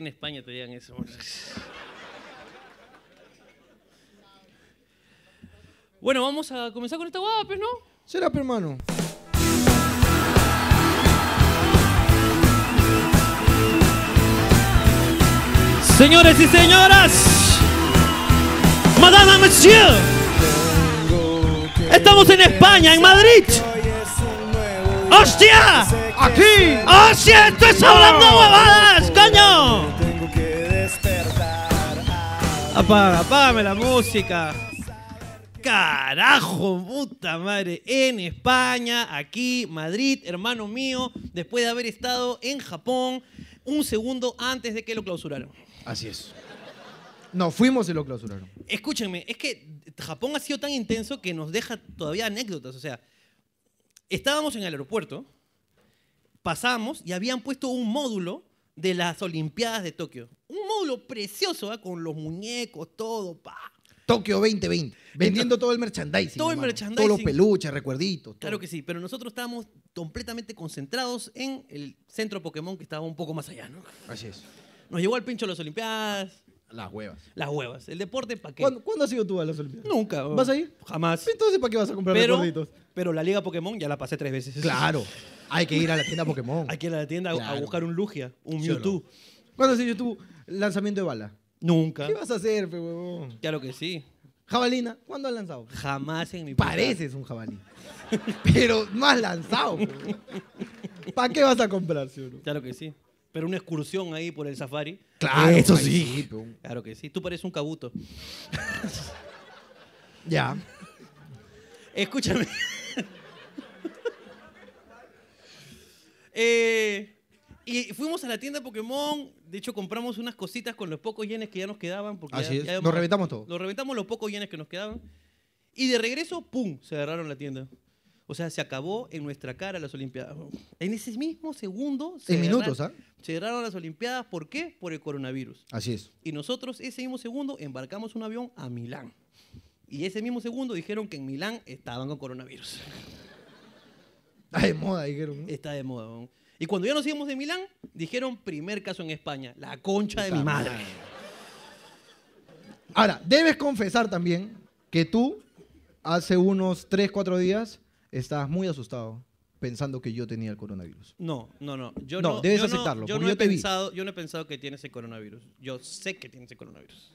en España te digan eso. Bueno, vamos a comenzar con esta guapa, pues, ¿no? Será, hermano. Señores y señoras, Madame Monsieur, estamos en España, en Madrid. ¡Hostia! ¡Aquí! ¡Hostia! ¡Estás hablando huevadas, coño! Apaga, apágame la música. Carajo, puta madre. En España, aquí, Madrid, hermano mío, después de haber estado en Japón un segundo antes de que lo clausuraran. Así es. No, fuimos y lo clausuraron. Escúchenme, es que Japón ha sido tan intenso que nos deja todavía anécdotas. O sea, estábamos en el aeropuerto, pasamos y habían puesto un módulo de las Olimpiadas de Tokio. Un módulo precioso, ¿ah? con los muñecos, todo, pa. Tokio 2020. Vendiendo todo el merchandising. Todo el hermano. merchandising. Todos los peluches, recuerditos. todo. Claro que sí, pero nosotros estábamos completamente concentrados en el centro Pokémon que estaba un poco más allá, ¿no? Así es. Nos llevó al pincho las Olimpiadas, Las huevas. las huevas. El deporte, ¿para qué? ¿Cuándo, ¿Cuándo has ido tú a las Olimpiadas? Nunca. ¿Vas a ir? Jamás. Entonces, ¿para qué vas a comprar Pero, recuerditos? pero la Liga Pokémon ya la pasé tres veces. Claro. Hay que ir a la tienda Pokémon. Hay que ir a la tienda a- a Claro. buscar un Lugia, un ¿Sí o no? Mewtwo. ¿Cuándo has hecho tú lanzamiento de bala? Nunca. ¿Qué vas a hacer, pe, huevón? Claro que sí. Jabalina, ¿cuándo has lanzado? Jamás en mi puta- Pareces un jabalí. Pero no has lanzado. ¿Para qué vas a comprar, sí o no? Claro que sí. Pero una excursión ahí por el safari. Claro, Eso sí. pe, Claro que sí. Tú pareces un cabuto. Ya. Escúchame. Eh, y fuimos a la tienda Pokémon. De hecho, compramos unas cositas con los pocos yenes que ya nos quedaban. Porque Así ya- es. ya Nos reventamos todo. Nos reventamos los pocos yenes que nos quedaban. Y de regreso, ¡pum! Se agarraron la tienda. O sea, se acabó en nuestra cara las Olimpiadas. En ese mismo segundo. Se En minutos, ¿ah? Se cerraron las Olimpiadas. ¿Por qué? Por el coronavirus. Así es. Y nosotros ese mismo segundo embarcamos un avión a Milán. Y ese mismo segundo dijeron que en Milán estaban con coronavirus. Está de moda, dijeron. ¿no? Está de moda. weón. Y cuando ya nos íbamos de Milán, dijeron primer caso en España. La concha de mi madre. Ahora, debes confesar también que tú, hace unos 3, 4 días, estabas muy asustado pensando que yo tenía el coronavirus. No, no, no. Yo No, no, debes yo no- aceptarlo, Yo porque no, yo he vi. pensado, yo no he pensado que tienes el coronavirus. Yo sé que tienes el coronavirus.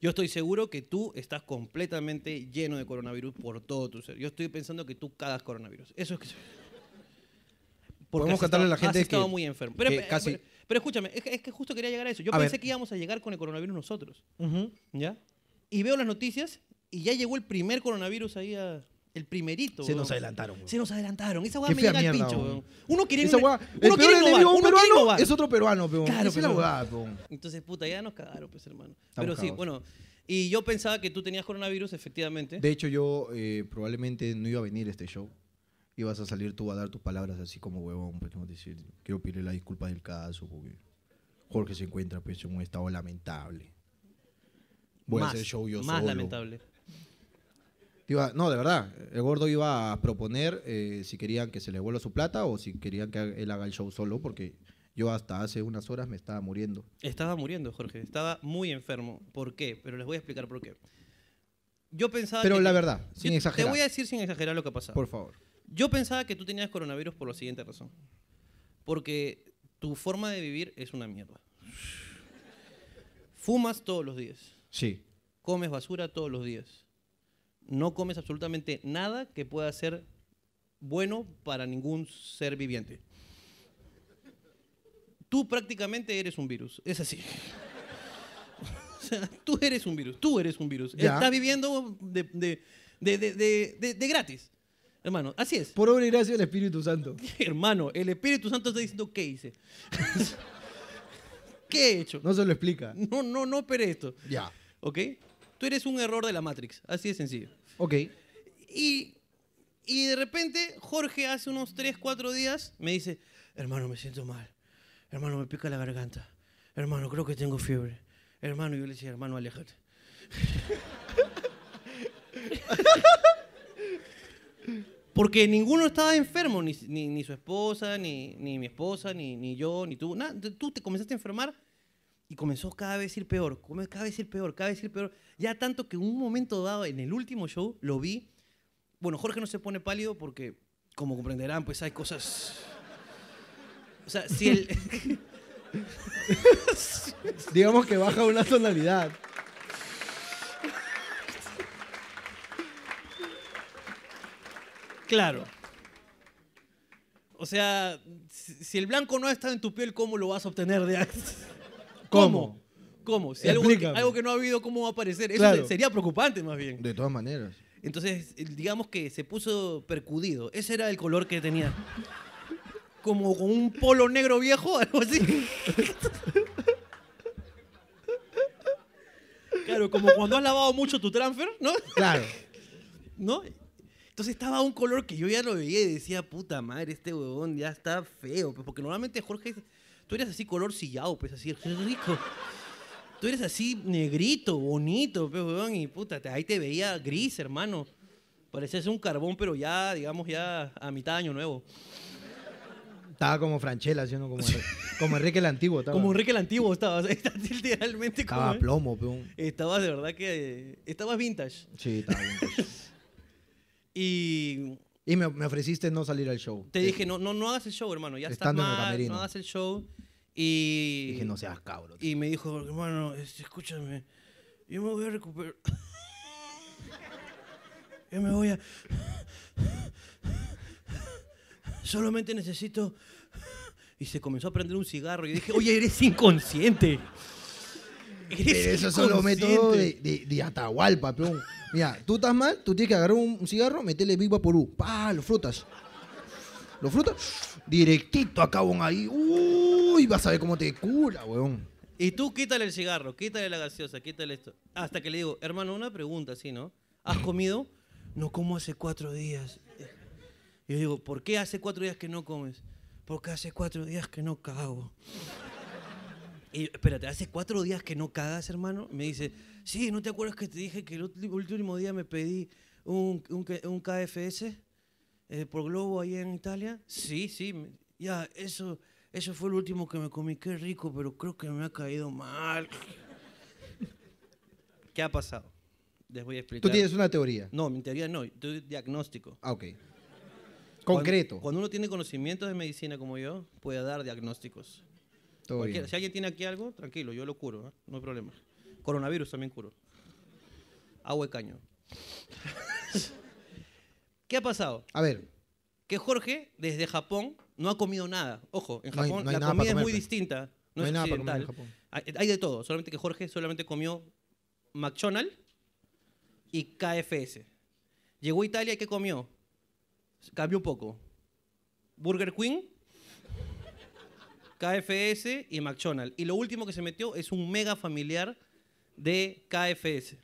Yo estoy seguro que tú estás completamente lleno de coronavirus por todo tu ser. Yo estoy pensando que tú cagas coronavirus. Eso es que... Porque Podemos has contarle a la estado- gente has estado que- muy enfermo. Pero, que pero- casi- pero- pero escúchame, es que, es que justo quería llegar a eso. Yo A pensé ver. que íbamos a llegar con el coronavirus nosotros. Ujú. ¿Ya? Y veo las noticias y ya llegó el primer coronavirus ahí a... El primerito. Se weón. nos adelantaron. weón. Se nos adelantaron. Esa Qué me llega al pincho, weón. Uno quiere, Esa hueá- uno el quiere peor enemigo uno peruano es otro peruano, peón. Claro, Esa es la peón. Entonces, puta, ya nos cagaron, pues, hermano. Estamos Pero sí, cagados. bueno. Y yo pensaba que tú tenías coronavirus, efectivamente. De hecho, yo eh, probablemente no iba a venir a este show. Ibas a salir tú a dar tus palabras así como huevón, pues, como decir, quiero pedirle la disculpa del caso, porque Jorge se encuentra pues, en un estado lamentable. Voy más, a hacer show yo Más solo. lamentable. Iba- no, de verdad, el gordo iba a proponer eh, si querían que se le vuelva su plata o si querían que él haga el show solo, porque yo hasta hace unas horas me estaba muriendo. Estaba muriendo, Jorge. Estaba muy enfermo. ¿Por qué? Pero les voy a explicar por qué. Yo pensaba Pero que- la verdad, Yo sin Te exagerar. voy a decir sin exagerar lo que ha pasado. Por favor. Yo pensaba que tú tenías coronavirus por la siguiente razón. Porque tu forma de vivir es una mierda. Fumas todos los días. Sí. Comes basura todos los días. No comes absolutamente nada que pueda ser bueno para ningún ser viviente. Tú prácticamente eres un virus. Es así. O sea, tú eres un virus. Tú eres un virus. Ya. Estás viviendo de, de- de- de- gratis. Hermano, así es. Por obra y gracia del Espíritu Santo. Hermano, el Espíritu Santo está diciendo qué hice. ¿Qué he hecho? No se lo explica. No, no, no operé esto. Ya. ¿Ok? Tú eres un error de la Matrix. Así de sencillo. Ok. Y, y de repente, Jorge hace unos 3, 4 días me dice, hermano, me siento mal. Hermano, me pica la garganta. Hermano, creo que tengo fiebre. Hermano, y yo le decía, hermano, aléjate. Porque ninguno estaba enfermo, ni, ni, ni su esposa, ni, ni mi esposa, ni, ni yo, ni tú. Nada, tú te comenzaste a enfermar y comenzó cada vez a ir peor, cada vez ir peor, cada vez ir peor. Ya tanto que en un momento dado, en el último show, lo vi. Bueno, Jorge no se pone pálido porque, como comprenderán, pues hay cosas... O sea, si el... Digamos que baja una tonalidad. Claro. O sea, si, el blanco no ha estado en tu piel, ¿cómo lo vas a obtener de? ¿Cómo? ¿Cómo? Si algo, que- algo que no ha habido, ¿cómo va a aparecer? Eso Claro. sería preocupante más bien. De todas maneras. Entonces, digamos que se puso percudido. Ese era el color que tenía. Como con un polo negro viejo, algo así. Claro, como cuando has lavado mucho tu transfer, ¿no? Claro. ¿No? Entonces estaba un color que yo ya lo veía y decía, puta madre, este huevón ya está feo. pues, Porque normalmente Jorge, tú eres así color sillao, pues así, rico. Tú eres así negrito, bonito, pues, huevón, y puta, te- ahí te veía gris, hermano. Parecías un carbón, pero ya, digamos, ya a mitad de año nuevo. Estaba como Franchella, ¿sí o no? Como, como Enrique el Antiguo. Estaba, Como Enrique el Antiguo estabas, literalmente como... Estaba plomo, peón. Estabas de verdad que... Estabas vintage. Sí, estaba pues. Y Y me, me ofreciste no salir al show. te dije, no, no, no hagas el show, hermano, ya estás Estando en el mal, camerino. no hagas el show. Y... Dije, no seas cabro. Y me dijo, hermano, este, escúchame, yo me voy a recuperar. Yo me voy a... Solamente necesito... Y se comenzó a prender un cigarro y dije, oye, eres inconsciente. Pero eso inconsciente". métodos de, de, de Atahualpa, peón. Mira, tú estás mal, tú tienes que agarrar un, un cigarro, meterle Big Vaporú. Pa, lo frutas. Lo frutas, directito acabón ahí. Uy, vas a ver cómo te cura, weón. Y tú quítale el cigarro, quítale la gaseosa, quítale esto. Hasta que le digo, hermano, una pregunta, ¿sí, no? ¿Has comido? No como hace cuatro días. Y yo digo, ¿por qué hace cuatro días que no comes? Porque hace cuatro días que no cago. Y yo, espérate, ¿hace cuatro días que no cagas, hermano? Me dice, sí, ¿no te acuerdas que te dije que el último día me pedí un, un, un KFS eh, por Globo ahí en Italia? Sí, sí. Ya, eso, eso fue lo último que me comí. Qué rico, pero creo que me ha caído mal. ¿Qué ha pasado? Les voy a explicar. Tú tienes una teoría. No, mi teoría no, yo diagnóstico. Ah, ok. Cuando- Concreto. Cuando, uno tiene conocimientos de medicina como yo, puede dar diagnósticos. Si alguien tiene aquí algo, tranquilo, yo lo curo, ¿eh? no hay problema. Coronavirus también curo. Agua de caño. ¿Qué ha pasado? A ver, Que Jorge, desde Japón, no ha comido nada. Ojo, en No hay- Japón no hay la comida es muy distinta. No, No hay es nada para comer en occidental. Japón. Hay, hay de todo, solamente que Jorge solamente comió McDonald's y KFS. Llegó a Italia y ¿qué comió? Cambió un poco. Burger Queen, KFS y McDonald's. Y lo último que se metió es un mega familiar de KFS.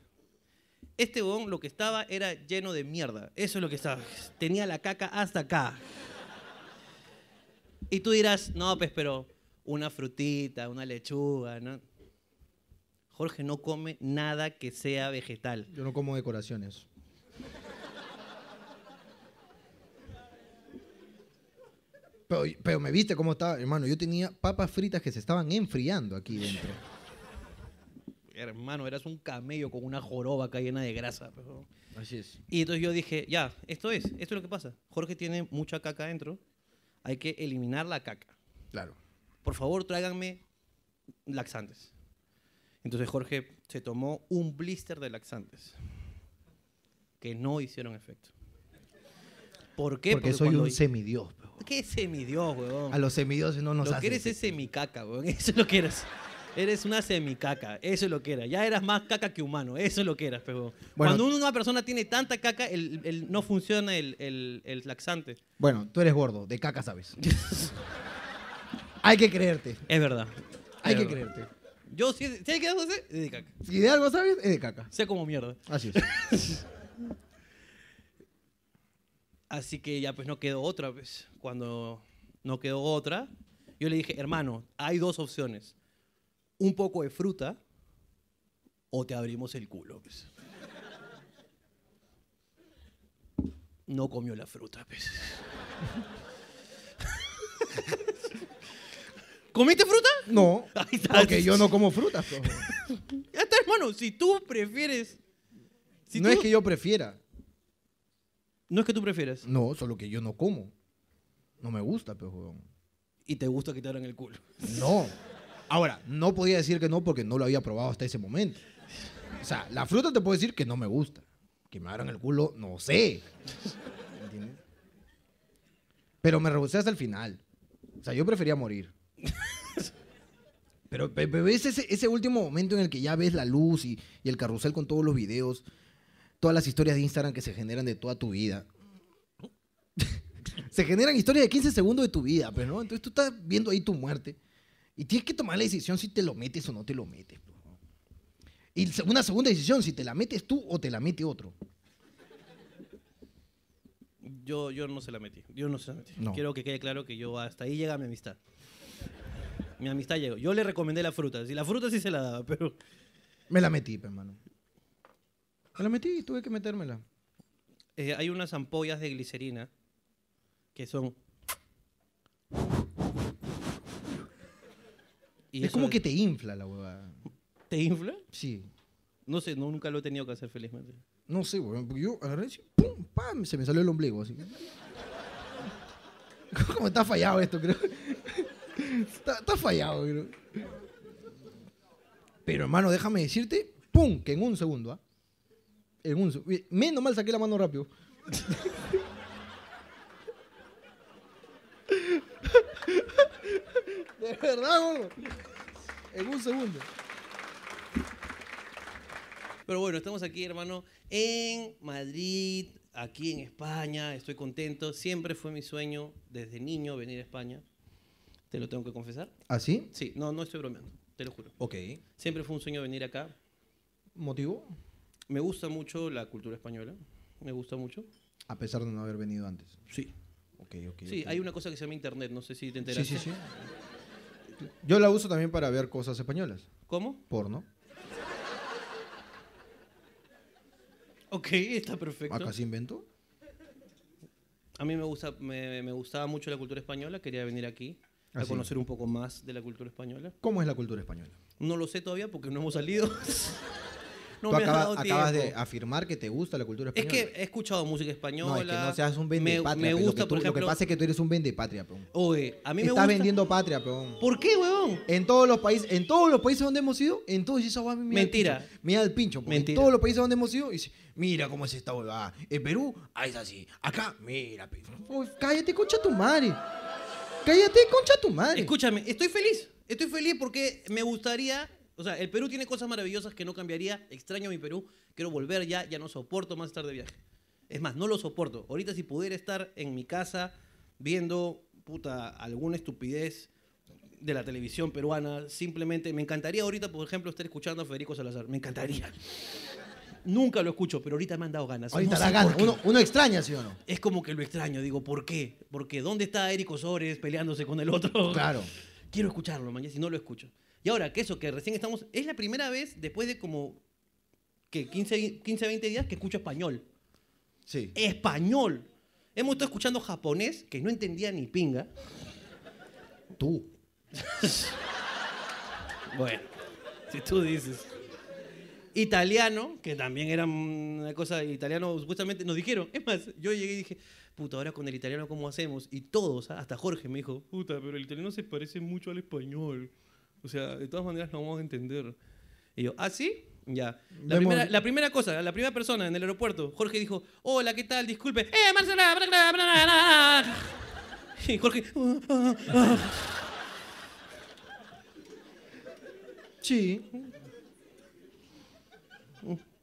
Este huevón lo que estaba era lleno de mierda. Eso es lo que estaba. Tenía la caca hasta acá. Y tú dirás, no, pues, pero una frutita, una lechuga, ¿no? Jorge no come nada que sea vegetal. yo no como decoraciones. Pero, pero me viste cómo estaba, hermano. Yo tenía papas fritas que se estaban enfriando aquí dentro. Hermano, eras un camello con una joroba acá llena de grasa. pero- Así es. Y entonces yo dije, ya, esto es, esto es lo que pasa. Jorge tiene mucha caca adentro. Hay que eliminar la caca. Claro. Por favor, tráiganme laxantes. Entonces Jorge se tomó un blister de laxantes que no hicieron efecto. ¿Por qué? Porque soy un semidios. ¿Qué semidios, huevón? A los semidioses no nos lo que hacen eres es semicaca, weón. Eso es lo que eres. Eres una semicaca. Eso es lo que eras. Ya eras más caca que humano. Eso es lo que eras, pero Bueno. Cuando una persona tiene tanta caca, el, el- no funciona el, el- el laxante. Bueno, tú eres gordo, de caca sabes. Hay que creerte. Es verdad. Hay Es que verdad. creerte. Yo, si, si hay que hacer, es de caca. Si de algo sabes, es de caca. Sé como mierda. Así es. Así que ya pues no quedó otra, pues. Cuando no quedó otra, yo le dije, hermano, hay dos opciones. Un poco de fruta o te abrimos el culo, pues. No comió la fruta, pues. ¿Comiste fruta? No, porque yo no como frutas. pues. Ya está, hermano. Si tú prefieres. si no tú- es que yo prefiera. No es que tú prefieras. No, solo que yo no como. No me gusta, pero huevón. Y te gusta que te abran el culo. No. Ahora, no podía decir que no porque no lo había probado hasta ese momento. O sea, la fruta te puedo decir que no me gusta. Que me abran el culo, no sé. ¿Entiendes? Pero me rehusé hasta el final. O sea, yo prefería morir. Pero, pe- pero ves ese, ese último momento en el que ya ves la luz y, y el carrusel con todos los videos, todas las historias de Instagram que se generan de toda tu vida. se generan historias de 15 segundos de tu vida, pero no. Entonces tú estás viendo ahí tu muerte y tienes que tomar la decisión si te lo metes o no te lo metes. pues, ¿no? Y una segunda decisión, si te la metes tú o te la mete otro. Yo, yo no se la metí. Yo no se la metí. No. Quiero que quede claro que yo hasta ahí llega mi amistad. Mi amistad llegó. Yo le recomendé la fruta. Si la fruta sí se la daba, pero. Me la metí, pe, hermano. Me la metí y tuve que metérmela. eh, hay unas ampollas de glicerina que son. Y es como que te infla la huevada. ¿Te infla? Sí. No sé, no, nunca lo he tenido que hacer felizmente. No sé, weón, porque yo agarré así, pum, pam, se me salió el ombligo, así. ¿Cómo está fallado esto, creo? Está, está fallado, creo. Pero, hermano, déjame decirte, pum, que en un segundo, ¿ah? En un. Menos mal saqué la mano rápido. De verdad, gordo. En un segundo. Pero bueno, estamos aquí, hermano, en Madrid, aquí en España. Estoy contento. Siempre fue mi sueño desde niño venir a España. Te lo tengo que confesar. ¿Así? Sí, no, no estoy bromeando, te lo juro. Ok. Siempre fue un sueño venir acá. ¿Motivo? Me gusta mucho la cultura española. Me gusta mucho. A pesar de no haber venido antes. Sí. Ok, ok. Sí, ok. hay una cosa que se llama internet, no sé si te Sí, enteraste. sí, sí. Yo la uso también para ver cosas españolas. ¿Cómo? Porno. Ok, está perfecto. Acá se inventó. A mí me, gusta, me, me gustaba mucho la cultura española, quería venir aquí a sí. conocer un poco más de la cultura española. ¿Cómo es la cultura española? No lo sé todavía porque no hemos salido. no Tú me ha acaba- dado acabas de afirmar que te gusta la cultura Es española. que he escuchado música española. no, es que no seas un vende me, patria. me gusta, lo que, tú- por ejemplo. lo que pasa es que tú eres un vende patria, peón. Oye, a mí me Estás gusta. vendiendo patria, peón. ¿Por qué, huevón? En todos los países, en todos los países donde hemos ido, en todos esos mira Mentira. Mira el pincho. Mentira. En todos los países donde hemos ido, dice, mira cómo es esta huevada. En Perú, ah, es así. Acá, mira, pe. Uy, cállate, concha tu madre. Cállate, concha tu madre. Escúchame, estoy feliz. Estoy feliz porque me gustaría. O sea, el Perú tiene cosas maravillosas que no cambiaría. Extraño mi Perú. Quiero volver ya. Ya no soporto más estar de viaje. Es más, no lo soporto. Ahorita, si pudiera estar en mi casa viendo puta alguna estupidez de la televisión peruana, simplemente me encantaría ahorita, por ejemplo, estar escuchando a Federico Salazar. Me encantaría. Nunca lo escucho, pero ahorita me han dado ganas. Ahorita No da sé gana. por qué. Uno, uno extraña, ¿sí o no? Es como que lo extraño. Digo, ¿por qué? Porque ¿dónde está Eric Osores peleándose con el otro? Claro. Quiero escucharlo, mañana, si no lo escucho. Y ahora, que eso, que recién estamos. Es la primera vez después de como. que 15, 15 20 días que escucho español. Sí. ¡Español! Hemos estado escuchando japonés, que no entendía ni pinga. Tú. Bueno, si tú dices. Italiano, que también era una cosa. Italiano, supuestamente nos dijeron. Es más, yo llegué y dije. Puta, ahora con el italiano, ¿cómo hacemos? Y todos, ¿ah? hasta Jorge me dijo, puta, pero el italiano se parece mucho al español. O sea, de todas maneras lo vamos a entender. Y yo, ¿ah, sí? Ya. La, primera, la primera cosa, la primera persona en el aeropuerto, Jorge dijo, hola, ¿qué tal? Disculpe. ¡Eh, Marcela! bla, bla, bla, bla, bla". Y Jorge, "Ah, ah, ah". Sí.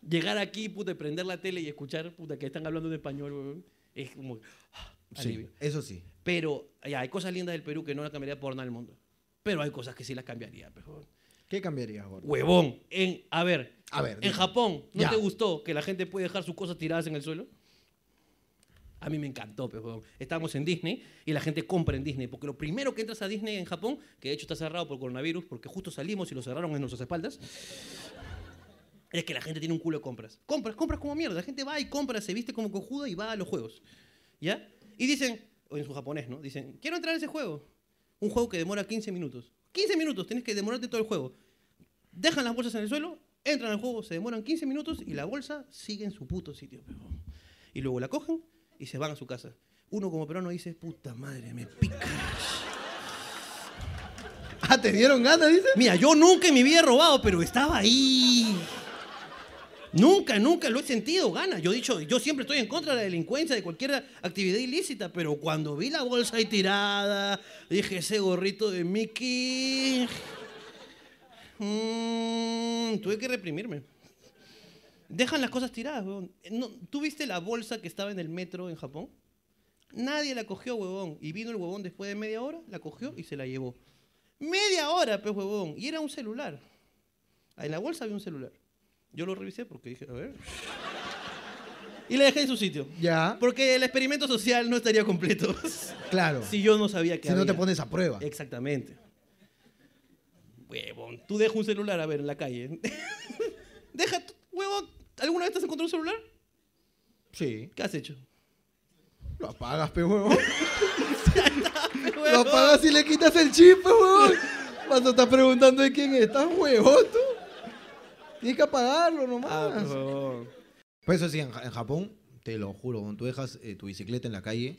llegar aquí, puta, y prender la tele y escuchar, puta, que están hablando en español, weón, es como, ah, Sí, alivio. eso sí. Pero ya, hay cosas lindas del Perú que no las cambiaría por nada del mundo. Pero hay cosas que sí las cambiaría, pero, ¿Qué cambiarías, gordo? Huevón. En, a ver, A ver. en dime. Japón, ¿no Ya. te gustó que la gente puede dejar sus cosas tiradas en el suelo? A mí me encantó, pero estábamos en Disney y la gente compra en Disney, porque lo primero que entras a Disney en Japón, que de hecho está cerrado por coronavirus, porque justo salimos y lo cerraron en nuestras espaldas, es que la gente tiene un culo de compras. Compras, compras como mierda. La gente va y compra, se viste como cojuda y va a los juegos. ¿Ya? Y dicen, o en su japonés, ¿no? Dicen, quiero entrar a ese juego. Un juego que demora 15 minutos. 15 minutos, tienes que demorarte todo el juego. Dejan las bolsas en el suelo, entran al juego, se demoran 15 minutos y la bolsa sigue en su puto sitio. Y luego la cogen y se van a su casa. Uno como peruano dice, puta madre, me pica. Ah, ¿te dieron ganas, dice? Mira, yo nunca en mi vida he robado, pero estaba ahí. Nunca, nunca lo he sentido gana. Yo he dicho, yo siempre estoy en contra de la delincuencia, de cualquier actividad ilícita, pero cuando vi la bolsa ahí tirada, dije, ese gorrito de Mickey. mm, tuve que reprimirme. Dejan las cosas tiradas, huevón. No, ¿Tú viste la bolsa que estaba en el metro en Japón? Nadie la cogió, huevón. Y vino el huevón después de media hora, la cogió y se la llevó. Media hora, pues, huevón. Y era un celular. En la bolsa había un celular. Yo lo revisé porque dije, a ver. Y le dejé en su sitio. Ya, Porque el experimento social no estaría completo claro. si yo no sabía que si no te pones a prueba. Exactamente. Huevón, tú dejas un celular a ver en la calle. Deja, tu- huevón, ¿alguna vez te has encontrado un celular? Sí. ¿Qué has hecho? Lo apagas, pe huevón. Lo apagas y le quitas el chip, pe huevón. Vas a estar preguntando de quién es. ¿Estás huevón tú? Tienes que apagarlo nomás. Ah, pues. Por eso sí, en, Ja- en Japón, te lo juro, cuando tú dejas eh, tu bicicleta en la calle,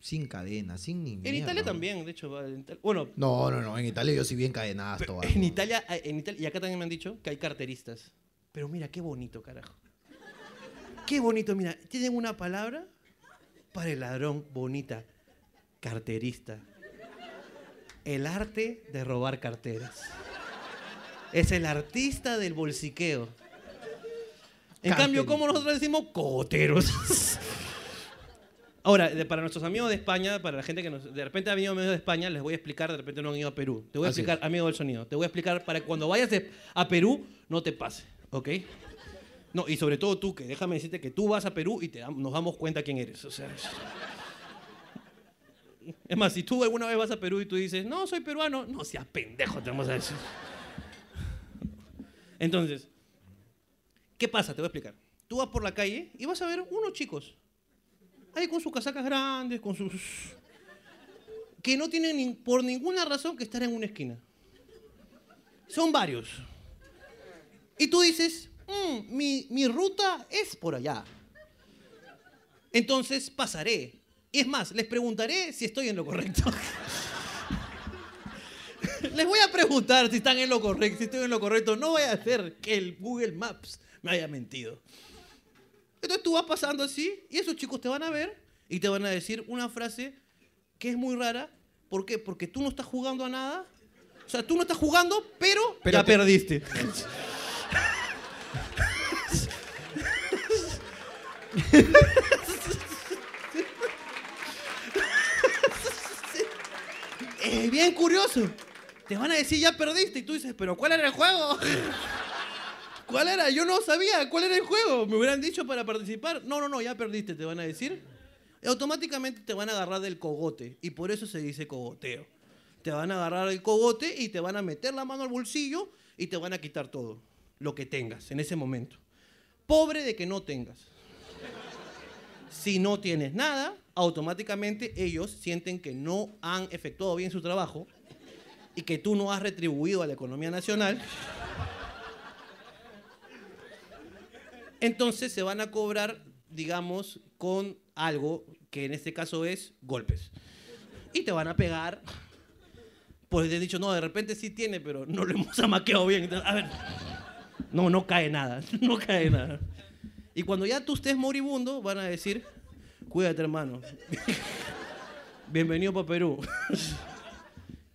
sin cadena, sin ni En Italia ¿no? también, de hecho. va, en Italia- Bueno, No, no, no, en Italia yo sí bien cadenadas todas. En. Italia, eh, en Italia, y acá también me han dicho que hay carteristas. Pero mira, qué bonito, carajo. Qué bonito, mira, tienen una palabra para el ladrón bonita. Carterista. El arte de robar carteras. Es el artista del bolsiqueo. En cambio, ¿cómo nosotros decimos? Cogoteros. Ahora, de- para nuestros amigos de España, para la gente que nos, de repente ha venido amigos de España, les voy a explicar, de repente no han ido a Perú. Te voy a Así explicar, amigo del sonido, te voy a explicar para que cuando vayas de- a Perú no te pase, ¿ok? No, y sobre todo tú, que déjame decirte que tú vas a Perú y te nos damos cuenta quién eres. O sea, es- es más, si tú alguna vez vas a Perú y tú dices, no, soy peruano, no seas pendejo, te vamos a decir. Entonces, ¿qué pasa? Te voy a explicar. Tú vas por la calle y vas a ver unos chicos, ahí con sus casacas grandes, con sus... que no tienen por ninguna razón que estar en una esquina. Son varios. Y tú dices, "Mm, mi, mi ruta es por allá. Entonces pasaré. Y es más, les preguntaré si estoy en lo correcto. les voy a preguntar si están en lo correcto, si estoy en lo correcto. No voy a hacer que el Google Maps me haya mentido. Entonces tú vas pasando así y esos chicos te van a ver y te van a decir una frase que es muy rara. ¿Por qué? Porque tú no estás jugando a nada. O sea, tú no estás jugando, pero, Pero ya te- perdiste. Es bien curioso. Te van a decir ya perdiste y tú dices, pero ¿cuál era el juego? ¿Cuál era? Yo no sabía cuál era el juego. Me hubieran dicho para participar. No, no, no, ya perdiste, te van a decir. Y automáticamente te van a agarrar del cogote. Y por eso se dice cogoteo. Te van a agarrar el cogote y te van a meter la mano al bolsillo y te van a quitar todo. Lo que tengas en ese momento. Pobre de que no tengas. Si no tienes nada, automáticamente ellos sienten que no han efectuado bien su trabajo y que tú no has retribuido a la economía nacional. Entonces se van a cobrar, digamos, con algo que en este caso es golpes. Y te van a pegar. Pues te he dicho, no, de repente sí tiene, pero no lo hemos amaqueado bien. A ver, no, no cae nada, no cae nada. Y cuando ya tú estés moribundo, van a decir, cuídate hermano, bienvenido para Perú.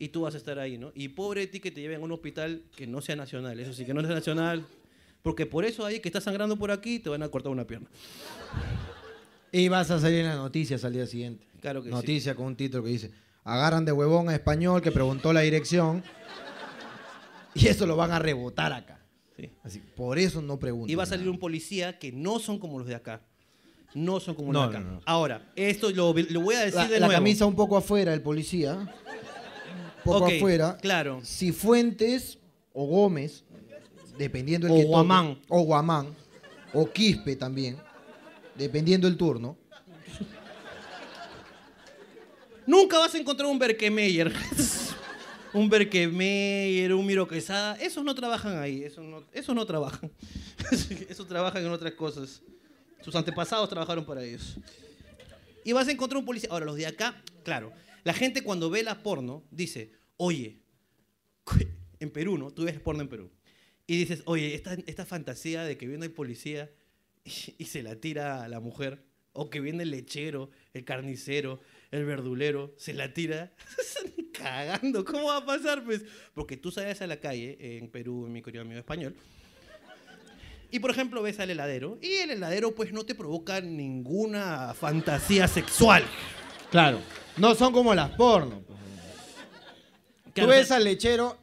Y tú vas a estar ahí, ¿no? Y pobre de ti que te lleven a un hospital que no sea nacional, eso sí, que no sea nacional, porque por eso ahí que estás sangrando por aquí te van a cortar una pierna. Y vas a salir en las noticias al día siguiente. Claro que sí. Noticia con un título que dice, agarran de huevón a español que preguntó la dirección y eso lo van a rebotar acá. Sí. Así, por eso no preguntan. Y va a salir nada. un policía que no son como los de acá. No son como No, los de acá. no, no. Ahora, esto lo, lo voy a decir La, de la nuevo. camisa un poco afuera, el policía. Poco afuera. Claro. Si Fuentes o Gómez dependiendo el O que toque. Guamán. O Guamán. O Quispe también. Dependiendo el turno. Nunca vas a encontrar un Berkemeyer. un Berkemeyer, un Miro Quesada. Esos no trabajan ahí. Esos no, esos no trabajan. esos trabajan en otras cosas. Sus antepasados trabajaron para ellos. Y vas a encontrar un policía. Ahora, los de acá, claro. La gente cuando ve la porno dice, oye, en Perú, ¿no? Tú ves porno en Perú. Y dices, oye, esta, esta fantasía de que viene el policía y, se la tira a la mujer, o que viene el lechero, el carnicero, el verdulero, se la tira, cagando. ¿Cómo va a pasar? Pues, porque tú sales a la calle, en Perú, en mi querido amigo español, y por ejemplo ves al heladero, y el heladero pues no te provoca ninguna fantasía sexual. Claro. No son como las porno. Tú ves al lechero,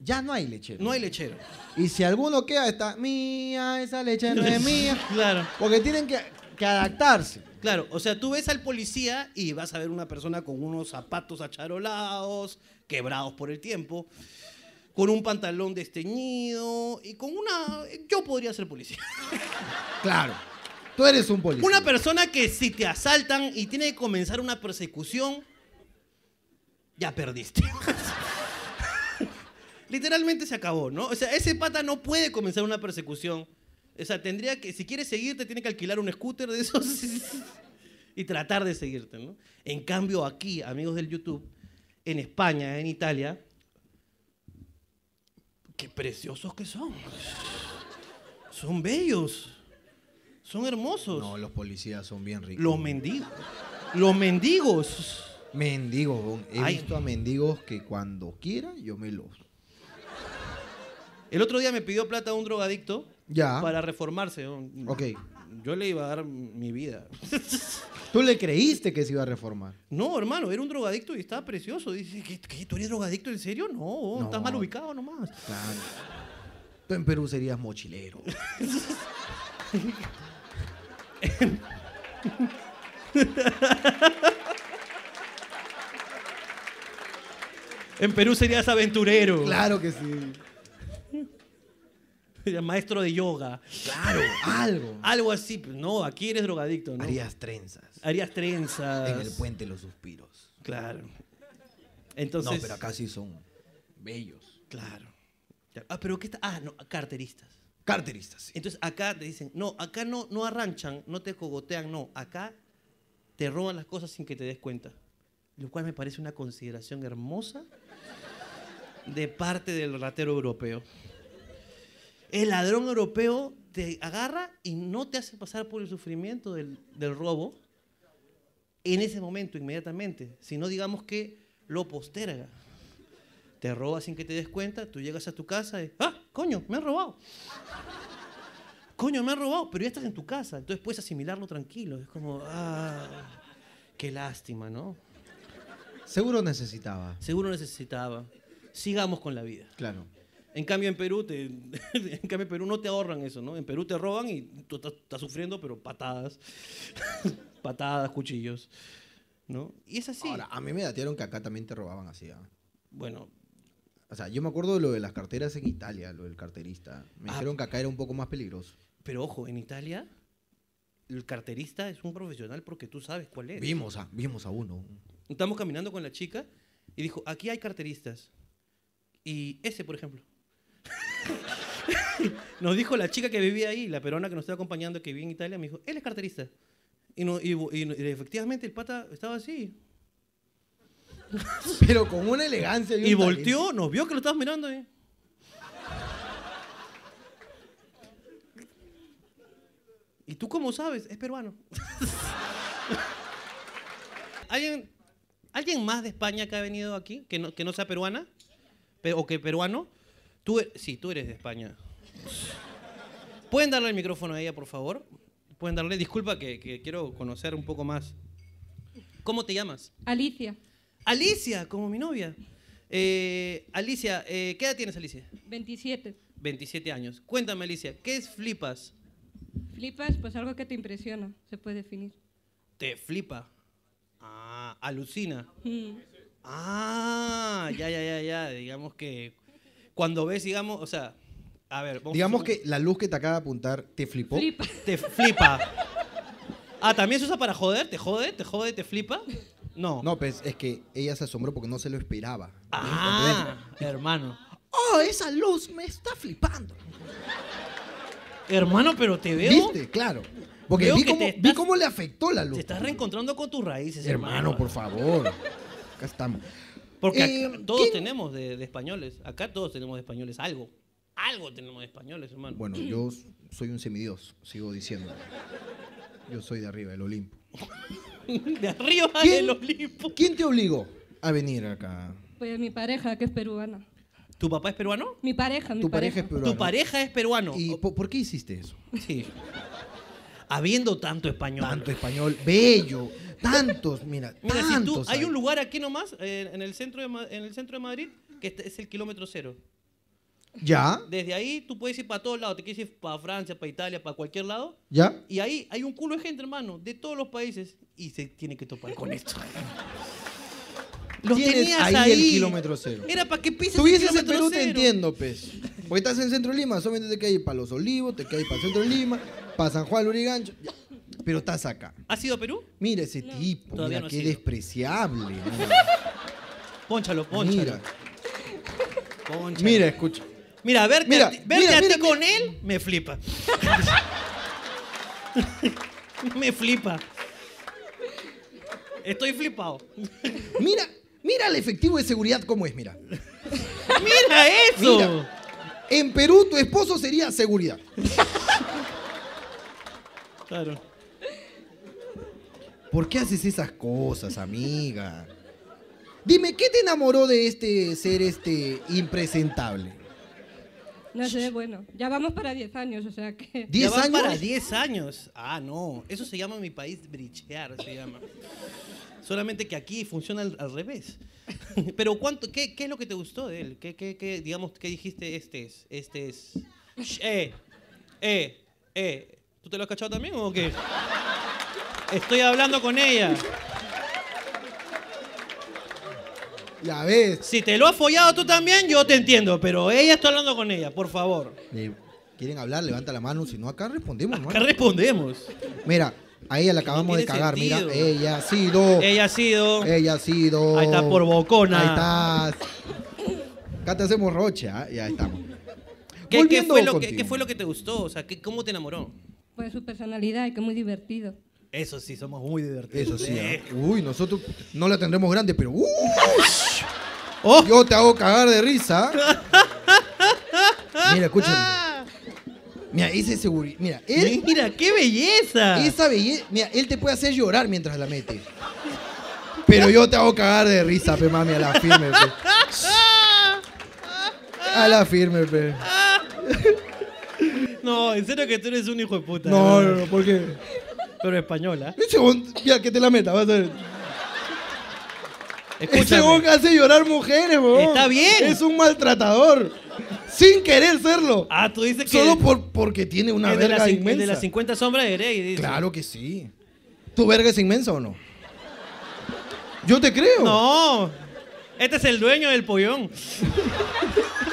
ya no hay lechero. No hay lechero. Y si alguno queda, está, mía, esa leche no es mía. Claro. Porque tienen que, que adaptarse. Claro, o sea, tú ves al policía y vas a ver una persona con unos zapatos acharolados, quebrados por el tiempo, con un pantalón desteñido y con una... Yo podría ser policía. Claro. Tú eres un policía. Una persona que si te asaltan y tiene que comenzar una persecución, ya perdiste. Literalmente se acabó, ¿no? O sea, ese pata no puede comenzar una persecución. O sea, tendría que, si quieres seguirte, tiene que alquilar un scooter de esos y tratar de seguirte, ¿no? En cambio, aquí, amigos del YouTube, en España, en Italia, qué preciosos que son. Son bellos. Son hermosos. No, los policías son bien ricos. Los mendigos. Los mendigos. Mendigos, he Ay. visto a mendigos que cuando quiera yo me los. El otro día me pidió plata un drogadicto Ya. para reformarse. Ok. Yo le iba a dar mi vida. Tú le creíste que se iba a reformar. No, hermano, era un drogadicto y estaba precioso. Dice, ¿qué, qué, tú eres drogadicto en serio? No, No. estás mal ubicado nomás. Claro. Tú en Perú serías mochilero. En Perú serías aventurero. Claro que sí. Maestro de yoga. Claro, algo. Algo así. pues, No, aquí eres drogadicto, ¿no? Harías trenzas. Harías trenzas. En el puente los suspiros. Claro. Entonces. No, pero acá sí son bellos. Claro. Ah, pero ¿qué está? Ah, no, carteristas. Carteristas. Entonces acá te dicen, no, acá no, no arranchan, no te cogotean, no, acá te roban las cosas sin que te des cuenta. Lo cual me parece una consideración hermosa de parte del ratero europeo. El ladrón europeo te agarra y no te hace pasar por el sufrimiento del, del robo en ese momento, inmediatamente, sino digamos que lo posterga. Te roba sin que te des cuenta, tú llegas a tu casa y, ah, coño, me han robado. Coño, me han robado, pero ya estás en tu casa, entonces puedes asimilarlo tranquilo. Es como, ah, qué lástima, ¿no? Seguro necesitaba. Seguro necesitaba. Sigamos con la vida. Claro. En cambio, en Perú, te, en cambio, en Perú no te ahorran eso, ¿no? En Perú te roban y tú estás, estás sufriendo, pero patadas, patadas, cuchillos, ¿no? Y es así. Ahora, a mí me datearon que acá también te robaban así. ¿ah? bueno, O sea, yo me acuerdo de lo de las carteras en Italia, lo del carterista. Me Ah. dijeron que acá era un poco más peligroso. pero ojo, en Italia, el carterista es un profesional porque tú sabes cuál es. Vimos a, vimos a uno. Estamos caminando con la chica y dijo, aquí hay carteristas. Y ese, por ejemplo. nos dijo la chica que vivía ahí, la peruana que nos estaba acompañando, que vivía en Italia, me dijo, él es carterista. Y, no, y, y- y efectivamente el pata estaba así. Pero con una elegancia y un Y talento. volteó, nos vio que lo estabas mirando ahí. ¿Y tú cómo sabes? Es peruano. ¿Alguien, ¿Alguien más de España que ha venido aquí, que no, que no sea peruana? Pe- ¿O que peruano? Tú, e- sí, tú eres de España. ¿Pueden darle el micrófono a ella, por favor? Pueden darle, disculpa que, que quiero conocer un poco más. ¿Cómo te llamas? Alicia, Alicia, como mi novia. Eh, Alicia, eh, ¿qué edad tienes, Alicia? 27. 27 años. Cuéntame, Alicia, ¿qué es flipas? Flipas, pues algo que te impresiona, se puede definir. Te flipa. Ah, alucina. Mm, Ah, ya, ya, ya, ya. Digamos que cuando ves, digamos, o sea, A ver, vamos Digamos a- que la luz que te acaba de apuntar te flipó. Flipa. Te flipa. Ah, ¿también se usa para joder? ¿Te jode? ¿Te jode? ¿Te flipa? No. No, pues es que ella se asombró porque no se lo esperaba. Ah, hermano. ¡Oh, esa luz me está flipando! Hermano, pero te veo. ¿Viste? Claro. Porque vi cómo, vi cómo le afectó la luz. Te estás reencontrando con tus raíces, hermano. Hermano, por favor. Acá estamos. Porque Eh, acá todos ¿quién- tenemos de, de españoles. Acá todos tenemos de españoles algo. Algo tenemos de españoles, hermano. Bueno, yo soy un semidios, sigo diciendo. Yo soy de arriba, del Olimpo. De arriba ¿Quién? del Olimpo. ¿Quién te obligó a venir acá? Pues mi pareja, que es peruana. ¿Tu papá es peruano? Mi pareja, mi Tu pareja pareja. es peruana. Tu pareja es peruano. ¿Y po- por qué hiciste eso? Sí. Habiendo tanto español. Tanto español, bello, tantos, mira, Mira, si tú, tantos. hay un lugar aquí nomás, eh, en, el centro de, Ma- en el centro de Madrid, que este es el kilómetro cero. ¿Ya? Desde ahí tú puedes ir para todos lados. Te quieres ir para Francia, para Italia, para cualquier lado. ¿Ya? Y ahí hay un culo de gente, hermano, de todos los países. Y se tiene que topar con esto. Los Tienes tenías ahí ahí. el kilómetro cero. Era para que pises el en kilómetro Perú, te entiendo, pues. Porque estás en Centro de Lima, solamente te ir para Los Olivos, te ir para Centro de Lima, para San Juan Lurigancho. Pero estás acá. ¿Has ido a Perú? Mira ese tipo, Todavía mira no qué sido. despreciable. Pónchalo, pónchalo. Mira, Pónchalo. mira, escucha. Mira, verte, Mira, a ti, verte mira, a ti con él me flipa. me flipa. Estoy flipado. Mira, mira el efectivo de seguridad cómo es, mira. Mira eso. En Perú tu esposo sería seguridad. Claro. ¿Por qué haces esas cosas, amiga? Dime, ¿qué te enamoró de este ser este impresentable? No sé, bueno, ya vamos para 10 años, o sea que... Ya ¿Diez van años? para 10 años. Ah, no. Eso se llama en mi país brichear, se llama. Solamente que aquí funciona al, al revés. Pero ¿cuánto, qué, qué es lo que te gustó de él? ¿Qué, qué, qué, digamos, qué dijiste? Este es, este es. Sh, Eh, eh, eh. ¿Tú te lo has cachado también o qué? Estoy hablando con ella. Ya ves. Si te lo has follado tú también, yo te entiendo. Pero ella está hablando con ella, por favor. ¿Quieren hablar? Levanta la mano. Si no, acá respondemos, Acá hermano. respondemos. Mira, a ella le acabamos de cagar. sentido. Mira, ella ha sido. Ella ha sido. Ella ha sido. Ahí está, por bocona. Ahí estás. Acá te hacemos roche, ¿ah? Ya estamos. ¿Qué, fue lo que, contigo. qué fue lo que te gustó? O sea, ¿qué- ¿cómo te enamoró? Pues su personalidad y que muy divertido. Eso sí, somos muy divertidos. Eso sí. Eh. Uy, nosotros no la tendremos grande, pero. ¡uh! ¡Oh! Yo te hago cagar de risa. Mira, escúchame. Mira, ese seguridad. Mira, él. Mira, qué belleza. Esa belleza. Mira, él te puede hacer llorar mientras la mete. Pero yo te hago cagar de risa, pe mami, a la firme, pe. A la firme, pe. No, en serio que tú eres un hijo de puta. No, no, no, ¿por qué? Pero española. Ese bon- ya que te la meta, vas a ver. Ese bon hace llorar mujeres, weón. Está bien. Es un maltratador. Sin querer serlo. Ah, tú dices que. Solo por, porque tiene una el de, verga el inmensa. de las 50 sombras de Grey. dice. Claro que sí. ¿Tu verga es inmensa o no? Yo te creo. No. Este es el dueño del pollón.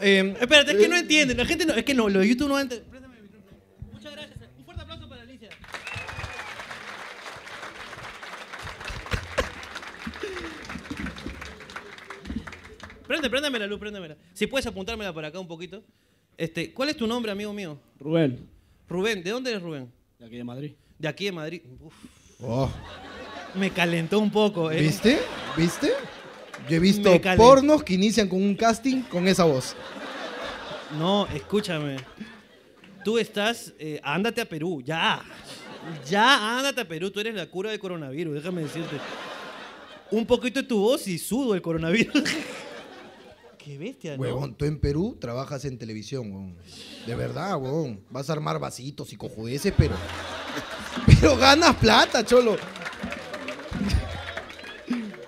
Eh, Espérate, es que no entienden. La gente no. Es que no, lo de YouTube no entiende. Préstame el micrófono. Muchas gracias. Un fuerte aplauso para Alicia. Prende, préndeme la luz, préndemela. Si puedes apuntármela para acá un poquito. Este, ¿Cuál es tu nombre, amigo mío? Rubén, Rubén. ¿De dónde eres Rubén? de aquí de Madrid. De aquí de Madrid. Uf, oh, me calentó un poco, ¿eh? ¿Viste? ¿Viste? Yo he visto Me calé. pornos que inician con un casting con esa voz. No, escúchame. Tú estás. eh, ándate a Perú, ya. Ya, ándate a Perú. Tú eres la cura del coronavirus, déjame decirte. Un poquito de tu voz y sudo el coronavirus. Qué bestia, ¿no? Huevón, tú en Perú trabajas en televisión, huevón. De verdad, huevón. Vas a armar vasitos y cojudeces, pero. Pero ganas plata, cholo.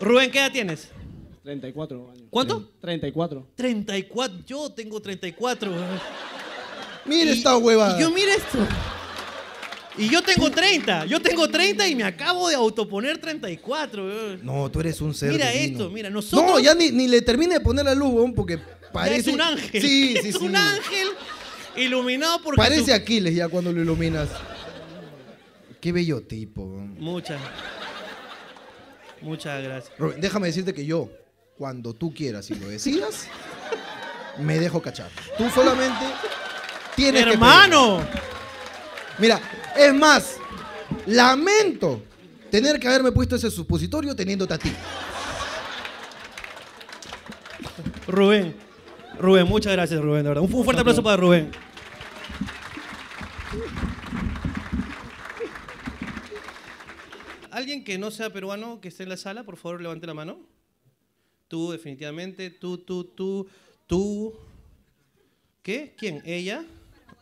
Rubén, ¿qué edad tienes? 34 años. ¿Cuánto? 34. 34. Yo tengo 34. Mira Y- esta hueva. Y yo, mira esto. Y yo tengo 30, yo tengo 30 y me acabo de autoponer 34. weón. No, tú eres un ser Mira divino. esto, mira, nosotros... No, ya ni, ni le termine de poner la luz, weón, porque Ya parece... es un ángel. Sí, sí, es sí. un ángel iluminado por Parece. Aquiles ya cuando lo iluminas. Qué bello tipo, weón. Muchas. Muchas gracias. Rubén, déjame decirte que yo, cuando tú quieras y lo decidas, me dejo cachar. Tú solamente tienes que ¡Hermano! Mira, es más, lamento tener que haberme puesto ese supositorio teniéndote a ti. Rubén. Rubén, muchas gracias, Rubén, de verdad. Un fu- fuerte aplauso para Rubén. Alguien que no sea peruano, que esté en la sala, por favor, levante la mano. Tú, definitivamente. Tú, tú, tú, tú. ¿Qué? ¿Quién? ¿Ella?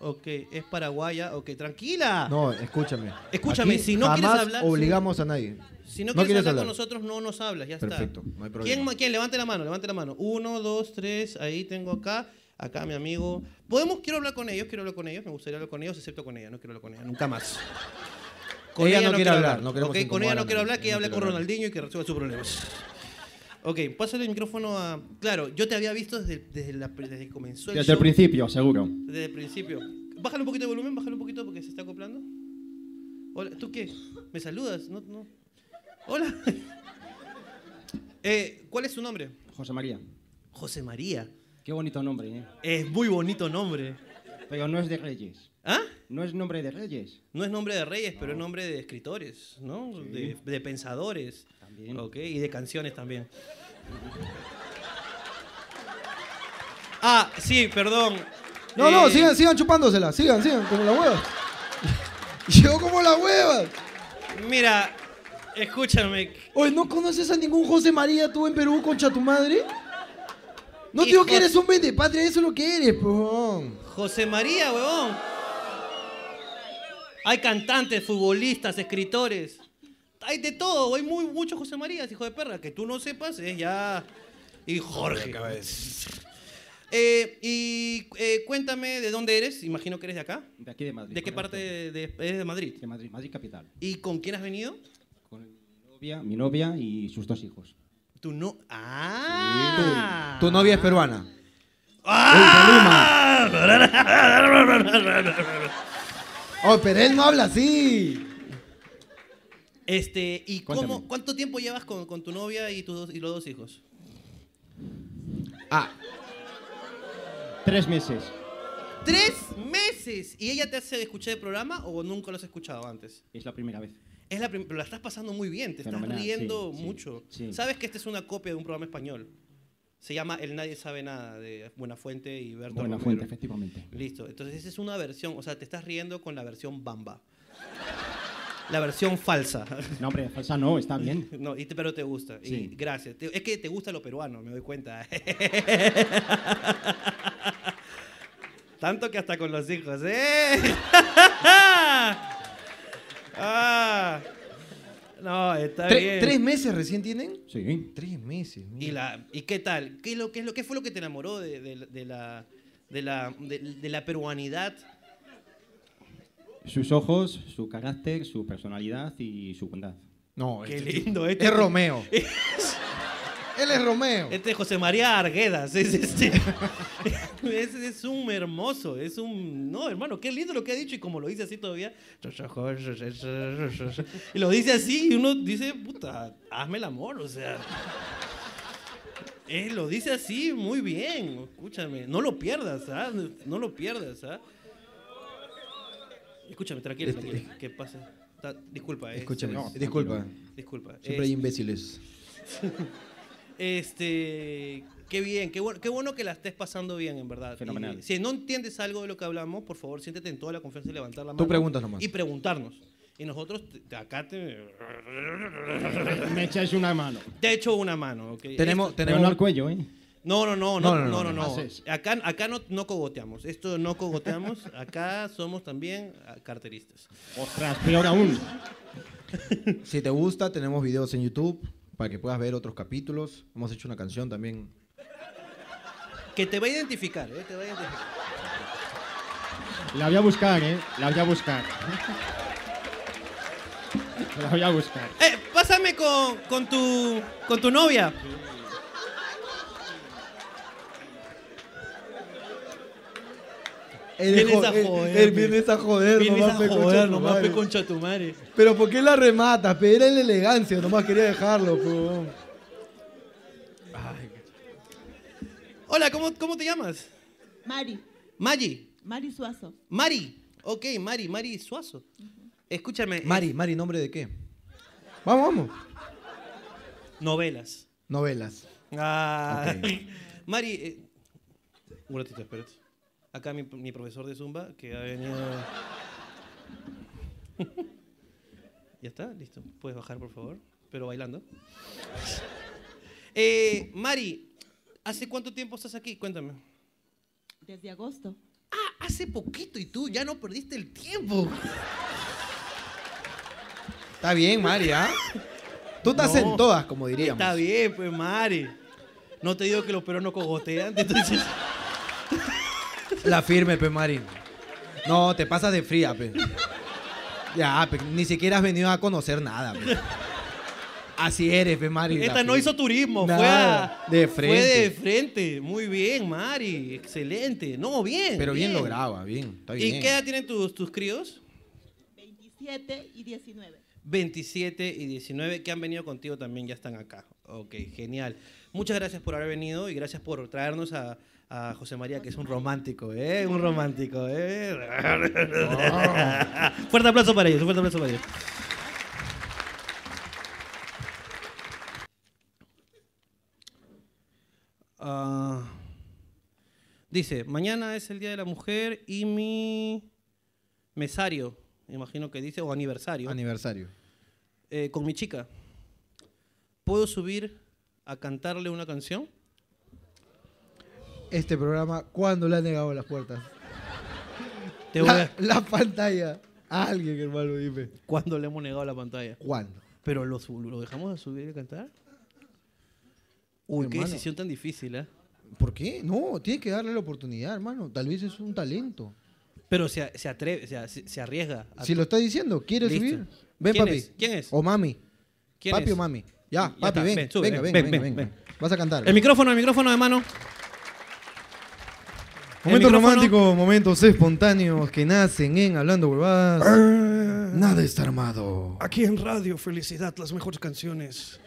Ok, es paraguaya. Ok, tranquila. No, escúchame. Escúchame, Aquí si no quieres hablar- obligamos a nadie. Si no, No quieres, quieres hablar, hablar. con nosotros, no nos hablas, ya Perfecto, está. no hay problema. ¿Quién, quién? Levante la mano, levante la mano. Uno, dos, tres, ahí tengo acá, acá mi amigo. Podemos, quiero hablar con ellos, quiero hablar con ellos, me gustaría hablar con ellos, excepto con ella, no quiero hablar con ella, nunca más. Ella no quiere quiero hablar, no queremos Ok, con ella no quiero hablar, que ella no hable quiere con. Ronaldinho y que resuelva sus problemas. Ok, pásale el micrófono a... Claro, yo te había visto desde, desde, la- desde que comenzó el Desde el show. principio, seguro. Desde el principio. Bájale un poquito de volumen, bájale un poquito porque se está acoplando. Hola, ¿tú qué? ¿Me saludas? No, no. Hola. Eh, ¿Cuál es su nombre? José María. José María. Qué bonito nombre, ¿eh? Es muy bonito nombre. Pero no es de reyes. ¿Ah? No es nombre de reyes. No es nombre de reyes, pero es nombre de escritores, ¿no? De, de pensadores. Ok, y de canciones también. Ah, sí, perdón. No, no, Eh, sigan, sigan chupándosela, sigan, sigan, como la hueva. Yo como la hueva. Mira, escúchame. Oye, ¿no conoces a ningún José María tú en Perú, concha tu madre? No te digo que eres un patria, eso es lo que eres. José María, huevón. Hay cantantes, futbolistas, escritores. Hay de todo. Hay muy, muchos José Marías, hijo de perra. Que tú no sepas es ya. Y Jorge. Eh, y eh, cuéntame de dónde eres. Imagino que eres de acá. De aquí de Madrid. ¿De qué parte de, de- eres de Madrid? De Madrid, Madrid capital. ¿Y con quién has venido? Con mi novia, mi novia y sus dos hijos. Tú no. ¡Ah! Tu novia es peruana. ¡Ah! Oh, pero él no habla así. Este, ¿y cómo, cuánto tiempo llevas con, con tu novia y, tus dos- y los dos hijos? Ah, Tres meses. ¡Tres meses! ¿Y ella te hace escuchar el programa o nunca lo has escuchado antes? Es la primera vez. Es la prim- pero la estás pasando muy bien, te Fenomenal, estás riendo sí, sí, mucho. sí. Sabes que esta es una copia de un programa español. Se llama El Nadie Sabe Nada, de Buenafuente y Berto Buena Romero. fuente, efectivamente. Listo, entonces esa es una versión, o sea, te estás riendo con la versión bamba. La versión falsa. No, hombre, falsa no, está bien. No, y te- pero te gusta. Y Sí. gracias. Te- es que te gusta lo peruano, me doy cuenta. Tanto que hasta con los hijos, ¿eh? ah, no, está ¿tre- bien. ¿tres meses recién tienen? Sí. Tres meses. ¿Y, la, ¿Y qué tal? ¿Qué, es lo, qué, es lo, ¿Qué fue lo que te enamoró de, de- de la, de, la, de, de la peruanidad? Sus ojos, su carácter, su personalidad y su bondad. No, Qué este lindo, este- Es Romeo. Él es Romeo. Este es José María Arguedas, es este. es, es un hermoso, es un. No, hermano, qué lindo lo que ha dicho y como lo dice así todavía. Y lo dice así y uno dice, puta, hazme el amor, o sea. Eh, lo dice así muy bien, escúchame. No lo pierdas, ¿ah? No lo pierdas, ¿ah? Escúchame, tranquilo, Este- tranquilo. ¿Qué pasa? Ta- disculpa, eh. Escúchame, No, disculpa. Disculpa. Siempre hay Es- imbéciles. Este, qué bien, qué bueno, qué bueno que la estés pasando bien, en verdad. Fenomenal. Y si no entiendes algo de lo que hablamos, por favor, siéntete en toda la confianza de levantar la mano. Tú preguntas nomás. Y preguntarnos. Y nosotros te- acá te, Me echáis una mano. te echo una mano, ¿ok? Tenemos, Esto- Pero no tenemos, al cuello, ¿eh? No, no, no, No, no, no, no. Haces. Acá, acá no, no cogoteamos. Esto no cogoteamos. Acá somos también ah, carteristas. Ostras, peor aún. si te gusta, tenemos videos en YouTube para que puedas ver otros capítulos. Hemos hecho una canción también. Que te va a identificar, ¿eh? Te va a identificar. La voy a buscar, ¿eh? La voy a buscar. La voy a buscar. Eh, pásame con, con, tu, con tu novia. Vienes a él- joder, él pe. viene a joder, Vienes nomás, a joder, tu nomás, madre. pe, concha tu madre. Pero ¿por qué la rematas? pe? Era en la elegancia, nomás quería dejarlo. pe. Hola, ¿cómo, ¿cómo te llamas? Mari, Mari. Mari Suazo. Mari. Ok, Mari, Mari Suazo. Escúchame. eh, Mari, Mari, ¿nombre de qué? Vamos, vamos. Novelas. Novelas. Ah. Mari, eh, un ratito, espérate. Acá mi, mi profesor de Zumba que ha venido. ya está, listo. Puedes bajar, por favor, pero bailando. Eh, Mari, ¿hace cuánto tiempo estás aquí? Cuéntame. Desde agosto. Ah, hace poquito y tú ya no perdiste el tiempo. Está bien, Mari, ¿ah? Tú estás No. en todas, como diríamos. Está bien, pues, Mari. No te digo que los peruanos cogotean, entonces. La firme, pe, Mari. No, te pasas de fría, pe. Ya, pe, ni siquiera has venido a conocer nada, pe. Así eres, pe, Mari. Esta no hizo turismo, fue, a- de fue de frente. frente. Muy bien, Mari. Excelente. No, bien. Pero bien lograba, bien. Está bien. ¿Y qué edad tienen tus, tus críos? 27 y 19. 27 y 19 que han venido contigo también ya están acá. Ok, genial. Muchas gracias por haber venido y gracias por traernos a, a José María, que es un romántico, ¿eh? Un romántico, ¿eh? fuerte aplauso para ellos, fuerte aplauso para ellos. Ah, dice, mañana es el Día de la Mujer y mi mesario, me imagino que dice, o aniversario, Aniversario. eh, con mi chica. ¿Puedo subir a cantarle una canción? Este programa, ¿cuándo le ha negado las puertas? Te voy La, a- la pantalla. A alguien, hermano, dime. ¿Cuándo le hemos negado la pantalla? ¿Cuándo? ¿Pero lo, lo dejamos de subir y cantar? Uy, qué Hermano. decisión tan difícil, ¿eh? ¿Por qué? No, tienes que darle la oportunidad, hermano. Tal vez es un talento. Pero se, se atreve, se, se arriesga. a- Si lo está diciendo, ¿quiere Listo. subir? Ven, ¿Quién papi. es? ¿Quién es? O mami. ¿Quién papi es? o mami. Ya, Ya papi, ven. ven, sube, venga, ven, venga, ven, venga, ven, venga. ven. Vas a cantar. El micrófono, el micrófono de mano. Momentos románticos, momentos espontáneos que nacen en Hablando Huevadas. Nada está armado. Aquí en Radio Felicidad, las mejores canciones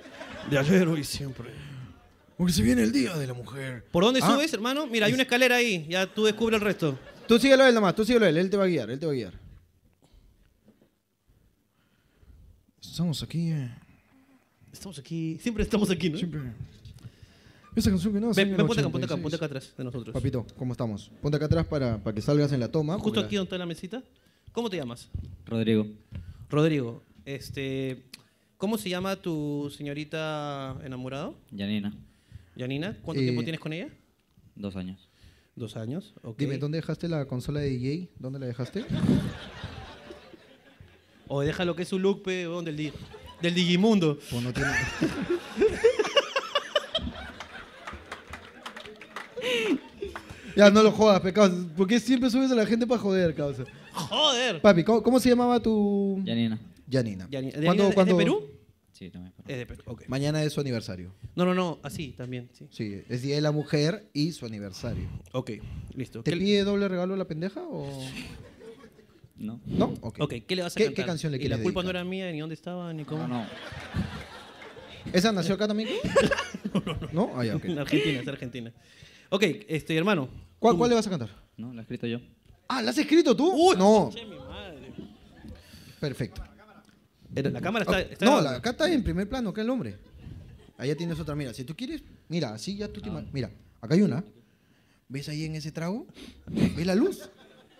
de ayer, hoy y siempre. Porque se viene el Día de la Mujer. ¿Por dónde Ah, subes, hermano? Mira, hay una escalera ahí. Ya tú descubre el resto. Tú síguelo a él nomás, tú síguelo a él. Él te va a guiar, él te va a guiar. Estamos aquí. eh, Estamos aquí. Siempre estamos aquí, ¿no? Siempre. Esa canción que no Ven, ven, ponte acá, ponte acá, ponte acá atrás de nosotros. Papito, ¿cómo estamos? Ponte acá atrás para, para que salgas en la toma. Justo porque aquí donde está la mesita. ¿Cómo te llamas? Rodrigo, Rodrigo. Este, ¿Cómo se llama tu señorita enamorado? Janina, Yanina. ¿Cuánto Eh, tiempo tienes con ella? dos años. Dos años. ok. Dime, ¿dónde dejaste la consola de DJ? ¿Dónde la dejaste? O deja lo que es su look, pe, weón, del, di- del Digimundo. Pues no tiene... ya, no lo jodas, pe, causa. ¿Por qué siempre subes a la gente para joder, causa? Joder. Papi, ¿cómo, cómo se llamaba tu...? Janina. Janina. Yani- ¿Cuándo- ¿Yanina es de Perú? Sí, también. Es de Perú, ok. Mañana es su aniversario. No, no, no, así también, sí. Sí, es Día de la Mujer y su aniversario. Ok, listo. ¿Te ¿Qué, pide doble regalo la pendeja o...? No. ¿No? Ok. ok, ¿qué le vas a ¿Qué- cantar? qué canción le Y quieres la culpa no dedicar? era mía, ni dónde estaba, ni cómo. No, no. ¿Esa nació acá también? no, Ah, ya, ok. En Argentina, es Argentina. Ok, este, hermano. ¿Cuál, cuál le vas a cantar? No, la he escrito yo. Ah, ¿la has escrito tú? Uy, no. che, mi madre. Perfecto. Era- La cámara está. Ah, está no, la- acá está en primer plano, acá el hombre. Allá tienes otra, mira, si tú quieres, mira, así ya tú te ima- Mira, acá hay una. ¿Ves ahí en ese trago? ¿Ves la luz?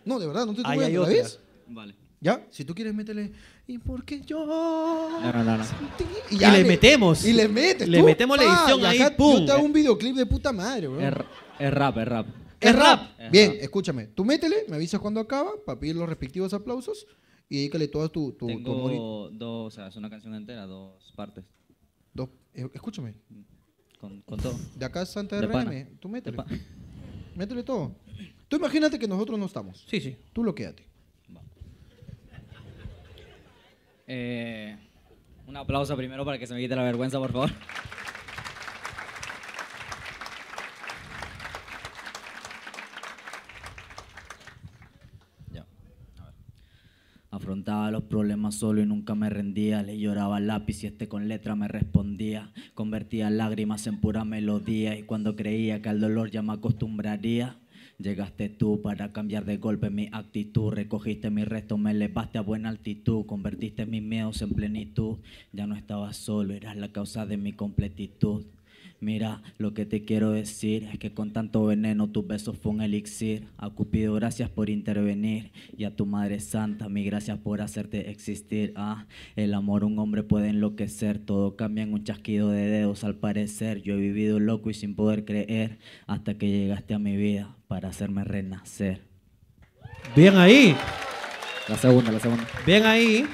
No, de verdad, no te estoy ¿la otra. ves? Vale. ¿Ya? Si tú quieres, métele. ¿Y por qué yo? No, no, no. no. Y, Y le metemos. Y le metes. Le tú, metemos la edición y ahí, pum. Yo te hago un videoclip de puta madre, bro. Es rap, es rap. Es rap. Es Bien, rap. escúchame. Tú métele, me avisas cuando acaba para pedir los respectivos aplausos y dedícale toda tu, tu, Tengo dos, o sea, es una canción entera, dos partes. dos- eh, escúchame. Con, con todo. De acá es Santa De RM, tú métele. Métele todo. Tú imagínate que nosotros no estamos. Sí, sí. Tú lo quédate. Eh, un aplauso primero para que se me quite la vergüenza, por favor. Ya. A ver. Afrontaba los problemas solo y nunca me rendía. Le lloraba al lápiz y este con letra me respondía. Convertía lágrimas en pura melodía y cuando creía que al dolor ya me acostumbraría. Llegaste tú para cambiar de golpe mi actitud, recogiste mi resto, me elevaste a buena altitud, convertiste mis miedos en plenitud. Ya no estaba solo, eras la causa de mi completitud. Mira, lo que te quiero decir es que con tanto veneno tus besos fue un elixir. A Cupido, gracias por intervenir. Y a tu Madre Santa, mi gracias por hacerte existir. Ah, el amor un hombre puede enloquecer. Todo cambia en un chasquido de dedos al parecer. Yo he vivido loco y sin poder creer hasta que llegaste a mi vida para hacerme renacer. Bien ahí, La segunda, la segunda. bien ahí.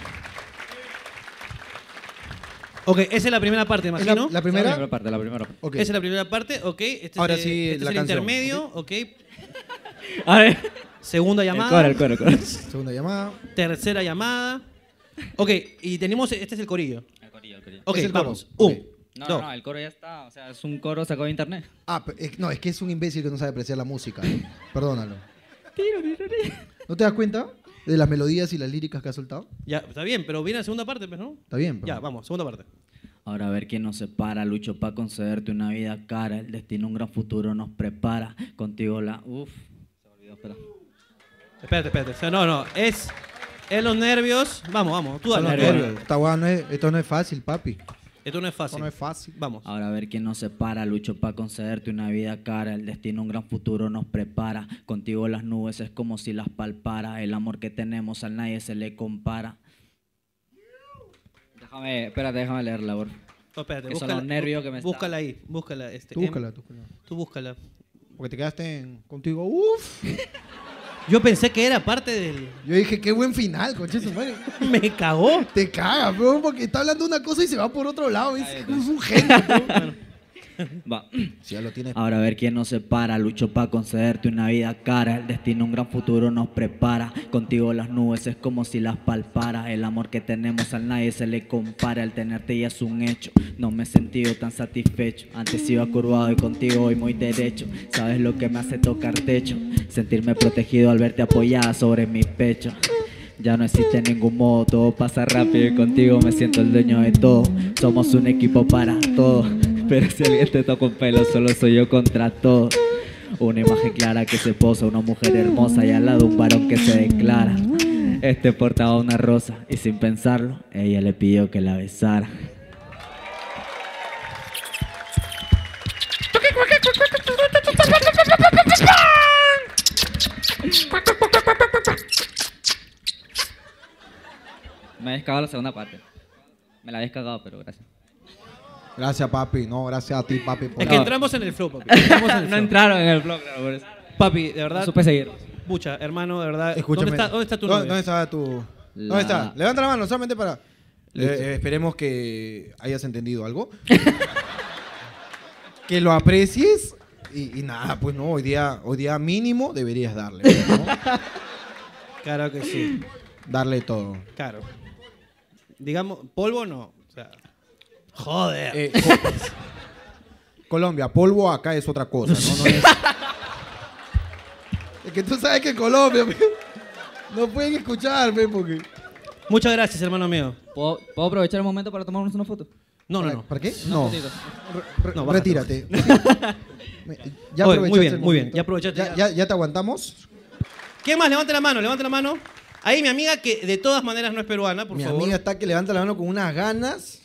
Ok, esa es la primera parte, ¿Es imagino. la, la La primera? primera parte, la primera parte. Ok. Esa es la primera parte, ok. Este Ahora es, el- sí, este la es el canción, intermedio, ok. A ver. Segunda El llamada. coro, el coro, el coro. Segunda llamada. Tercera llamada. Ok, y tenemos, este es el corillo. El corillo, el corillo. Ok, el coro, vamos. ok. Un, No, dos. no, no, el coro ya está. O sea, es un coro sacado de internet. Ah, no, es que es un imbécil que no sabe apreciar la música. ¿no? Perdónalo. ¿No te das cuenta de las melodías y las líricas que ha soltado? Ya, está bien, pero viene la segunda parte, pues, ¿no? Está bien. pero- Ya, vamos, segunda parte. Ahora a ver quién nos separa, lucho para concederte una vida cara, el destino un gran futuro nos prepara, contigo la... Uf, se me olvidó, espera. Espérate, espérate. O sea, no, no, es, es los nervios. Vamos, vamos, tú Son dale. los tú nervios. Esta hueá no es- esto no es fácil, papi. Esto no es fácil. Esto no es fácil. Vamos. Ahora a ver quién nos separa, lucho para concederte una vida cara, el destino un gran futuro nos prepara, contigo las nubes es como si las palpara, el amor que tenemos a nadie se le compara. Déjame, espérate, déjame leerla, por favor. Oh, espérate, Que son búscala, los nervios que me Búscala ahí, búscala. Este, Tú em, búscala, tú búscala. tú búscala. Porque te quedaste en- contigo. Uf. Yo pensé que era parte del... Yo dije, qué buen final, conche su madre. Me cagó. Te caga, bro, porque está hablando una cosa y se va por otro lado. Es, un genio, bro. Va. Si ya lo tienes. Ahora a ver quién nos separa, lucho para concederte una vida cara, el destino un gran futuro nos prepara, contigo las nubes es como si las palpara, el amor que tenemos a nadie se le compara, el tenerte ya es un hecho, no me he sentido tan satisfecho, antes iba curvado y contigo hoy muy derecho, sabes lo que me hace tocar techo, sentirme protegido al verte apoyada sobre mi pecho. Ya no existe ningún modo, todo pasa rápido y contigo me siento el dueño de todo. Somos un equipo para todo, pero si alguien te toca un pelo, solo soy yo contra. Una imagen clara que se posa, una mujer hermosa y al lado un varón que se declara. Este portaba una rosa y sin pensarlo, ella le pidió que la besara. Me habéis cagado la segunda parte. Me la habéis cagado, pero gracias. Gracias, papi. No, gracias a ti, papi. por- Es que entramos en el flow, papi. Entramos en el no flow. entraron en el blog, claro, por eso. Papi, de No verdad. supe seguir. Pucha, hermano, de verdad. Escúchame. ¿Dónde está, dónde está tu ¿Dónde, dónde está tu.? La- ¿Dónde está? Levanta la mano solamente para. Listo. Eh, esperemos que hayas entendido algo. que lo aprecies. Y, y nada, pues no, hoy día, hoy día mínimo deberías darle. ¿no? Claro que sí. darle todo. Claro. Digamos, polvo no. O sea, joder. Eh, co- Colombia, polvo acá es otra cosa, ¿no? No es... es que tú sabes que Colombia no pueden escucharme porque. Muchas gracias, hermano mío. ¿Puedo, puedo aprovechar el momento para tomarnos una foto? No, no, ¿Para, no. ¿Para qué? No. Re- No, bájate, retírate. Ya Oye, aprovechaste muy bien, muy bien. Ya aprovechaste, ¿Ya, ya. ya- ya te aguantamos? ¿Quién más? Levante la mano, levante la mano. Ahí mi amiga que de todas maneras no es peruana, por Mi favor. amiga está que levanta la mano con unas ganas.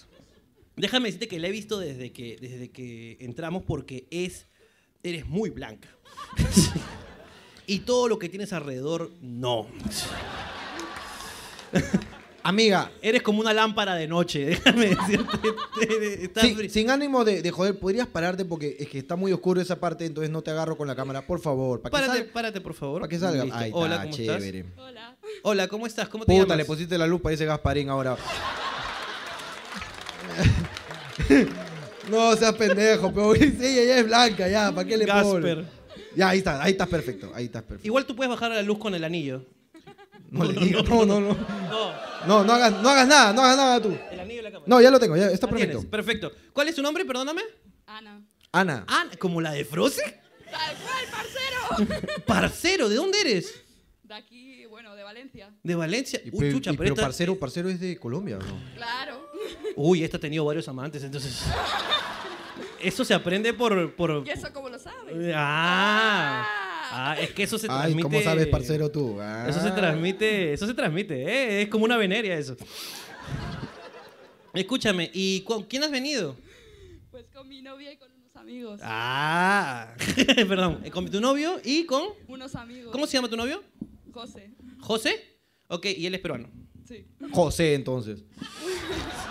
Déjame decirte que la he visto desde que, desde que entramos porque es, eres muy blanca. y todo lo que tienes alrededor, no. Amiga, Eres como una lámpara de noche, déjame decirte. Estás sí, bri- sin ánimo de, de joder, ¿podrías pararte? Porque es que está muy oscuro esa parte, entonces no te agarro con la cámara. Por favor, para que salga. párate, por favor. Para que salga. Ahí Hola, está, ¿cómo chévere. estás? Hola. Hola, ¿cómo estás? ¿Cómo te Puta, llamas? le pusiste la luz, parece Gasparín ahora. no seas pendejo, pero sí, ella es blanca, ya, ¿para qué le Gasper. pones? Ya, ahí está, ahí estás perfecto, ahí estás perfecto. Igual tú puedes bajar a la luz con el anillo. No, le digas, no, no, no. No, No, no hagas, no hagas nada, no hagas nada tú. El anillo de la cámara. No, ya lo tengo, ya está Ah, tienes, perfecto. Perfecto. ¿Cuál es tu nombre? Perdóname. Ana. Ana. Ah, ¿como la de Frozen? ¡Tal cual, parcero! Parcero, ¿de dónde eres? De aquí, bueno, de Valencia. De Valencia. Y Uy, chucha, y- pero pero esta- parcero, parcero es de Colombia, ¿no? Claro. Uy, esta ha tenido varios amantes, entonces. Eso se aprende por. por... ¿Y eso cómo lo sabes? Ah. Ah, es que eso se Ay, transmite. ¿cómo sabes, parcero, tú? Eso se Ah. transmite, eso se transmite, ¿eh? es como una veneria eso. Escúchame, ¿y con quién has venido? Pues con mi novia y con unos amigos. Ah, perdón, con tu novio y con... Unos amigos. ¿Cómo se llama tu novio? José. ¿José? Ok, y él es peruano. Sí. José, entonces.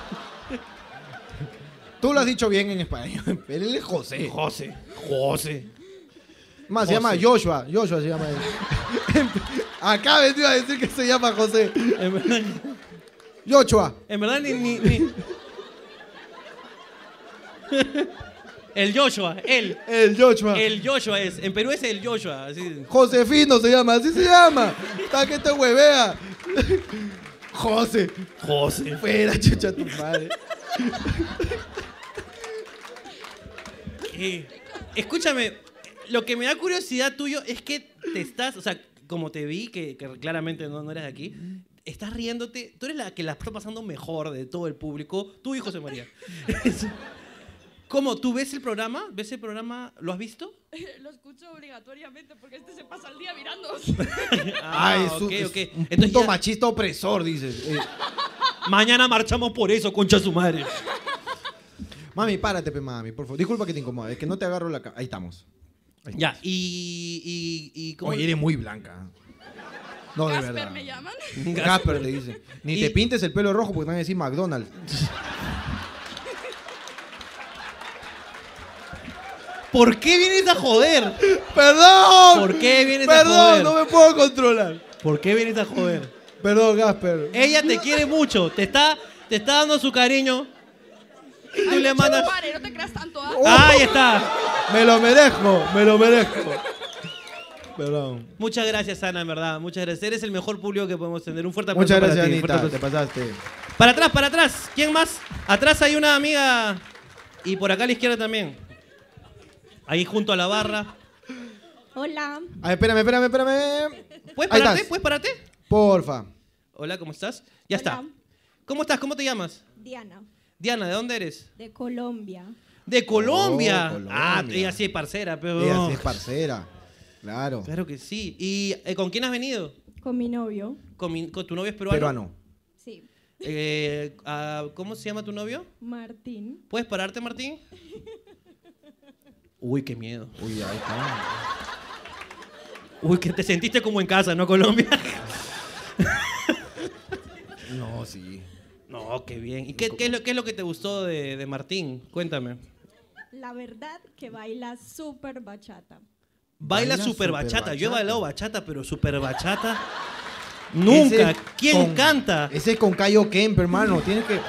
Tú lo has dicho bien en español. Él es José. José. José. Más, se llama José. Joshua. Joshua se llama él. Acá me iba a decir que se llama José. En verdad, Joshua. en verdad ni, ni- ni- El Joshua, él. El Joshua. El Joshua es. En Perú es el Joshua. Así. Josefino se llama, así se llama. Está que te huevea. José. José. Fuera, chucha tu madre. Eh, escúchame, lo que me da curiosidad tuyo es que te estás, o sea, como te vi, que, que claramente no, no eres de aquí, estás riéndote, tú eres la que la está pasando mejor de todo el público, tú y José María. ¿Cómo? ¿Tú ves el programa? ¿Ves el programa? ¿Lo has visto? Lo escucho obligatoriamente porque este se pasa el día mirando. Ah, es ok, es ok. un Entonces puto ya- machista opresor, dices. Eh, mañana marchamos por eso, concha su madre. Mami, párate, pe, mami, por favor. Disculpa que te incomode, es que no te agarro la... ca- Ahí estamos. Ahí Ya, y, y, y ¿cómo? Oye, eres muy blanca. No, de Casper verdad. me llaman. Gasper le dice. Ni Y- te pintes el pelo rojo porque te van a decir McDonald's. ¿Por qué vienes a joder? ¡Perdón! ¿Por qué vienes a Perdón, joder? no me puedo controlar. ¿Por qué vienes a joder? Perdón, Gasper. Ella te quiere mucho, te está, te está dando su cariño. Y tú le mandas. Pare, no te creas tanto. ¿ah? Ahí está. Me lo merezco, me lo merezco. Perdón. Muchas gracias, Ana, en verdad. Muchas gracias. Eres el mejor público que podemos tener. Un fuerte aplauso Muchas para gracias, ti, un fuerte Anita. Te pasaste. Para atrás, para atrás. ¿Quién más? Atrás hay una amiga. Y por acá a la izquierda también. Ahí junto a la barra. Hola, Ay, espérame, espérame, espérame. ¿Puedes Ahí pararte? estás. ¿Puedes pararte? Porfa. Hola, ¿cómo estás? Ya está. ¿Cómo estás? ¿Cómo te llamas? Diana, Diana, ¿de dónde eres? de Colombia. De Colombia. Oh, Colombia. Ah, ella sí es parcera, pero. Ella sí es parcera. Claro. Claro que sí. ¿Y eh, con quién has venido? Con mi novio. ¿Con, mi- con tu novio es peruano? Peruano. Sí. Eh, ah, ¿Cómo se llama tu novio? Martín. ¿Puedes pararte, Martín? Uy, qué miedo. Uy, ahí está. Uy, que te sentiste como en casa, ¿no, Colombia? No, sí. No, qué bien. ¿Y qué, qué es, lo, qué es lo que te gustó de, de Martín? Cuéntame. La verdad que baila súper bachata. Baila, Baila super súper bachata. Yo he bachata. bailado bachata, pero super bachata. Nunca. Ese ¿Quién con- canta? Ese es con Cayo Kemp, hermano. Tienes que.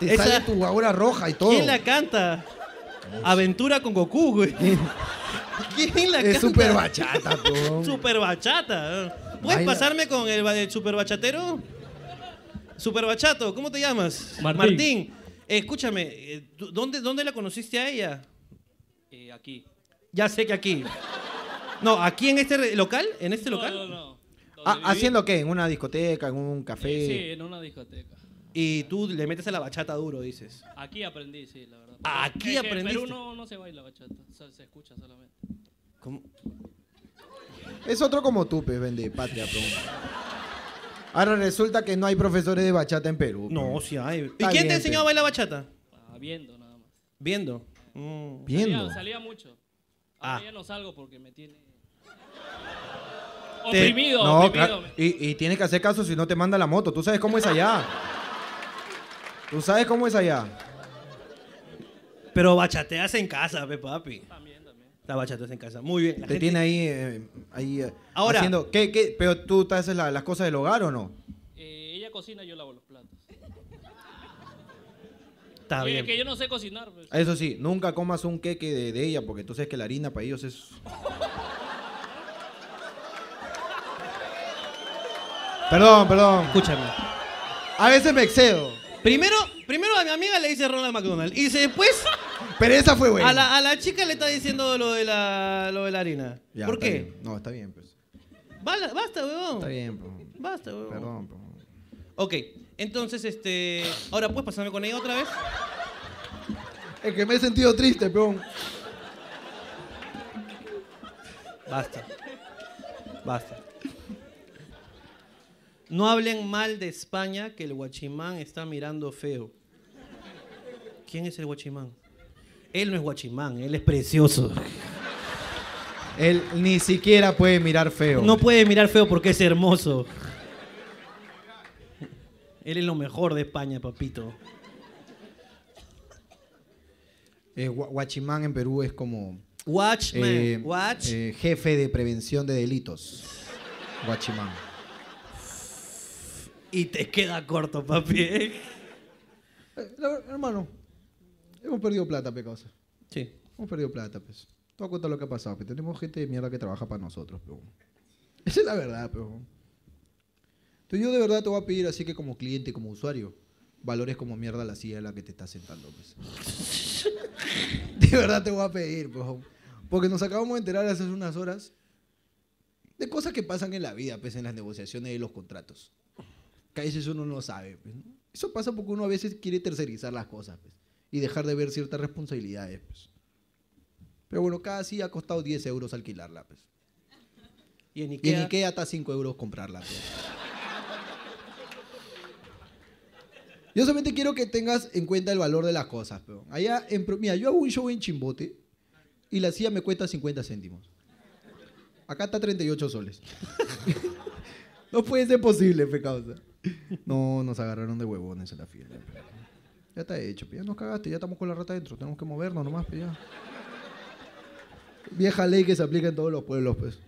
Te Esa- sale tu ahora roja y todo. ¿Quién la canta? Aventura con Goku, güey. ¿Quién la canta? Es super bachata, po. Super bachata. ¿Puedes Baila. pasarme con el, el super bachatero? Super bachato, ¿cómo te llamas? Martín. Eh, escúchame, eh, ¿tú- ¿dónde, ¿dónde la conociste a ella? Eh, aquí. Ya sé que aquí. No, aquí en este local, en este local. No, no, no. Ah, ¿Haciendo qué? ¿En una discoteca? ¿En un café? Eh, sí, en una discoteca. Y tú le metes a la bachata duro, dices. Aquí aprendí, sí, la verdad. Aquí Es que En aprendiste. Perú no, no se baila bachata, se escucha solamente. ¿Cómo? Es otro como tú, pues, vende patria, bro. Ahora resulta que no hay profesores de bachata en Perú. No, bro. sí hay. ¿Y Está quién te bien, enseñó a bailar bachata? Ah, viendo nada más. Viendo. Mm. Viendo. Salía, salía mucho. Ah. Ahora ya no salgo porque me tiene... Te- Oprimido, No, oprimido. claro. Y, y tienes que hacer caso si no te manda la moto. Tú sabes cómo es allá. Tú sabes cómo es allá. Pero bachateas en casa, pe papi. También, La bachateas en casa. Muy bien. La Te gente- tiene ahí, eh, ahí eh, Ahora- haciendo... ¿qué, qué? ¿Pero tú te haces la- las cosas del hogar o no? Eh, ella cocina, yo lavo los platos. Está Y es bien. que yo no sé cocinar. pues. Eso sí, nunca comas un queque de, de ella porque tú sabes que la harina para ellos es... Perdón, perdón. Escúchame. A veces me excedo. Primero, primero a mi amiga le dice Ronald McDonald. Y después Pero esa fue buena. a la, a la chica le está diciendo lo de la, lo de la harina. Ya, ¿Por está qué? bien. No, está bien, pues. Bala- Basta, weón. Está bien, pues. Basta, weón. Perdón, pues. Ok, entonces, este. Ahora, ¿puedes pasarme con ella otra vez? Es que me he sentido triste, peón. Basta. Basta. No hablen mal de España que el guachimán está mirando feo. ¿Quién es el guachimán? Él no es guachimán, él es precioso. Él ni siquiera puede mirar feo. No puede mirar feo porque es hermoso. Él es lo mejor de España, papito. Eh, gua- Guachimán en Perú es como Watchman. eh, Watch. eh, jefe de prevención de delitos. Guachimán. Y te queda corto, papi. ¿eh? Eh, la- hermano, hemos perdido plata, pe causa. Sí. Hemos perdido plata, pues. Te voy a contar lo que ha pasado, pues. Tenemos gente de mierda que trabaja para nosotros, pero. Esa es la verdad, pero. Entonces yo de verdad te voy a pedir, así que como cliente, como usuario, valores como mierda la silla en la que te estás sentando, pues. De verdad te voy a pedir, pues. Porque nos acabamos de enterar hace unas horas de cosas que pasan en la vida, pues, en las negociaciones y los contratos. Que a veces uno no sabe, pues. ¿no? Eso pasa porque uno a veces quiere tercerizar las cosas, pues. Y dejar de ver ciertas responsabilidades, pues. Pero bueno, cada silla ha costado 10 euros alquilarla, pues. Y en Y en Ikea, Ikea está 5 euros comprarla, pues. Yo solamente quiero que tengas en cuenta el valor de las cosas, pero allá en mira, yo hago un show en Chimbote y la silla me cuesta 50 céntimos. Acá está 38 soles. no puede ser posible, pe causa. No, nos agarraron de huevones en la fiesta. Ya está hecho, pe, ya nos cagaste, ya estamos con la rata adentro, tenemos que movernos nomás, pe, ya. Vieja ley que se aplica en todos los pueblos, pues.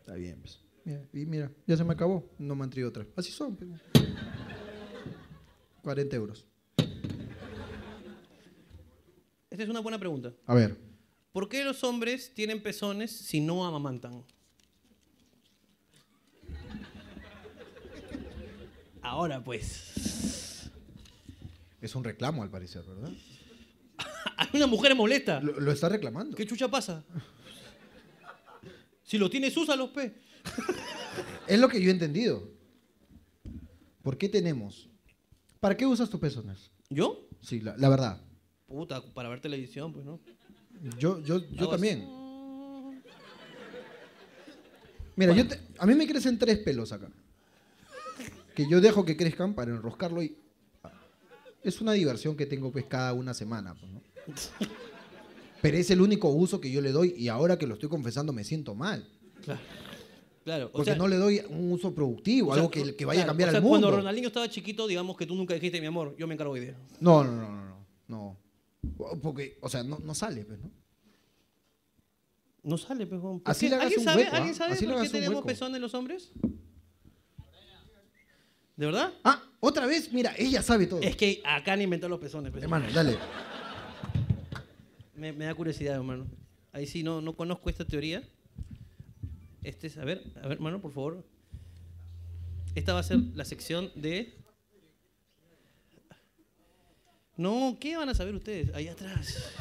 Está bien, pues. Mira, y mira, ya se me acabó, no me han traído otra. Así son, pe. 40 euros. esta es una buena pregunta. A ver, ¿Por qué los hombres tienen pezones si no amamantan? Ahora pues. es un reclamo al parecer, ¿verdad? Hay una mujer molesta. Lo, lo está reclamando. ¿Qué chucha pasa? Si lo tienes, úsalos, pe. Es lo que yo he entendido. ¿Por qué tenemos? ¿Para qué usas tus pezones? ¿Yo? Sí, la, la verdad. Puta, para ver televisión, pues, ¿no? Yo, yo, yo así. también. Mira, yo te- a mí me crecen tres pelos acá. Que yo dejo que crezcan para enroscarlo y... Es una diversión que tengo pues cada una semana. pues, ¿no? Pero es el único uso que yo le doy y ahora que lo estoy confesando me siento mal. Claro, Porque sea, no le doy un uso productivo, o sea, algo que, que vaya a cambiar o sea, al mundo. Cuando Ronaldinho estaba chiquito, digamos que tú nunca dijiste, mi amor, yo me encargo hoy día. No, no, no, no, no, no. Porque, o sea, no, no sale, pues, ¿no? No sale, pues. ¿por Así le hagas ¿Alguien un sabe, hueco, ¿alguien ¿ah? sabe Así por qué tenemos pezones los hombres? ¿De verdad? Ah, otra vez, mira, ella sabe todo. Es que acá han inventado los pezones. pues. Hermano, dale. Me, me da curiosidad, hermano. Ahí sí no, no conozco esta teoría. Este es, a ver, a ver, hermano, por favor. Esta va a ser la sección de. No, ¿qué van a saber ustedes? Ahí atrás.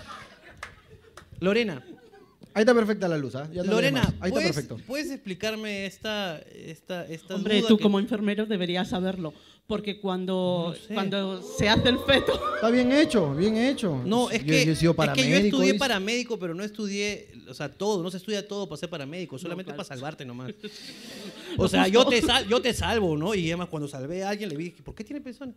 Lorena, Ahí está perfecta la luz, ¿ah? Ya no Lorena. Ahí está ¿puedes, perfecto. ¿puedes explicarme esta, esta, esta Hombre, duda tú que- como enfermero deberías saberlo, porque cuando, No sé. cuando se hace el feto, Está bien hecho, bien hecho. No, es Yo- que, yo he sido es que yo estudié paramédico, pero no estudié, o sea, todo, no se estudia todo para ser paramédico, solamente claro. para salvarte nomás. O sea, yo te, sal- yo te salvo, ¿no? Y además cuando salvé a alguien le dije, ¿por qué tiene pezón?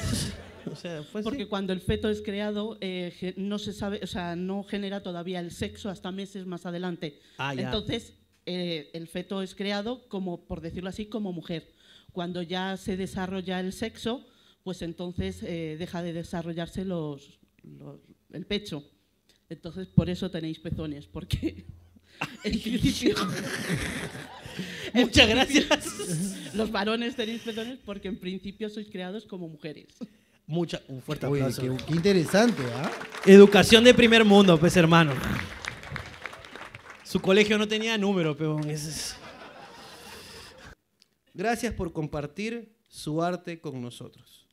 o sea, fue así. porque cuando el feto es creado eh, no se sabe, o sea, no genera todavía el sexo hasta meses más adelante. Ah, ya. Entonces, eh, el feto es creado como, por decirlo así, como mujer. Cuando ya se desarrolla el sexo, pues entonces eh, deja de desarrollarse los, los- el pecho. Entonces, por eso tenéis pezones, porque en principio... en Muchas principio, gracias. Los varones tenéis pezones porque en principio sois creados como mujeres. Mucha, un fuerte Oye, aplauso. qué, qué interesante, ¿ah? Educación de primer mundo, pues hermano. Su colegio no tenía número, peón. es- Gracias por compartir su arte con nosotros.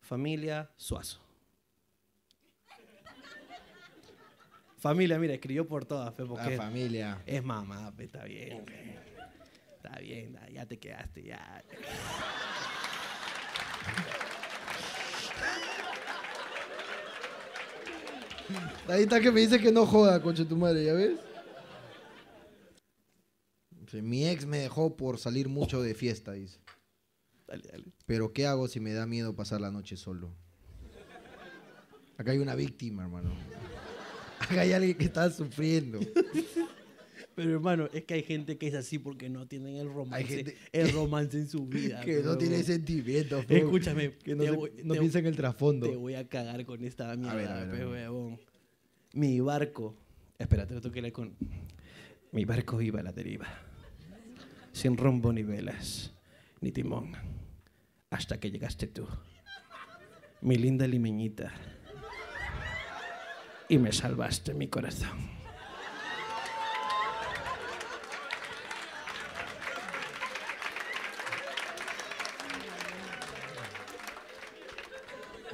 Familia Suazo. Familia, mira, escribió por todas, fe, La porque familia. es mamá, fe, está bien. fe. Está bien, ya- te quedaste, ya. Ahí está que me dice que no joda, concha de tu madre, ¿ya ves? Mi ex me dejó por salir mucho de fiesta, dice. Dale, dale. Pero ¿qué hago si me da miedo pasar la noche solo? Acá hay una víctima, hermano. Acá hay alguien que está sufriendo. Pero hermano, es que hay gente que es así porque no tienen el romance, gente el romance en su vida. Que no tiene sentimientos. pe. Escúchame, Que no, te se- voy- no te- piensa en el trasfondo. Te voy a cagar con esta mierda, ver, a ver, a ver. huevón. Mi barco. Espérate, lo tengo que leer con. Mi barco iba a la deriva. Sin rumbo ni velas, ni timón. Hasta que llegaste tú. Mi linda limeñita. Y me salvaste mi corazón.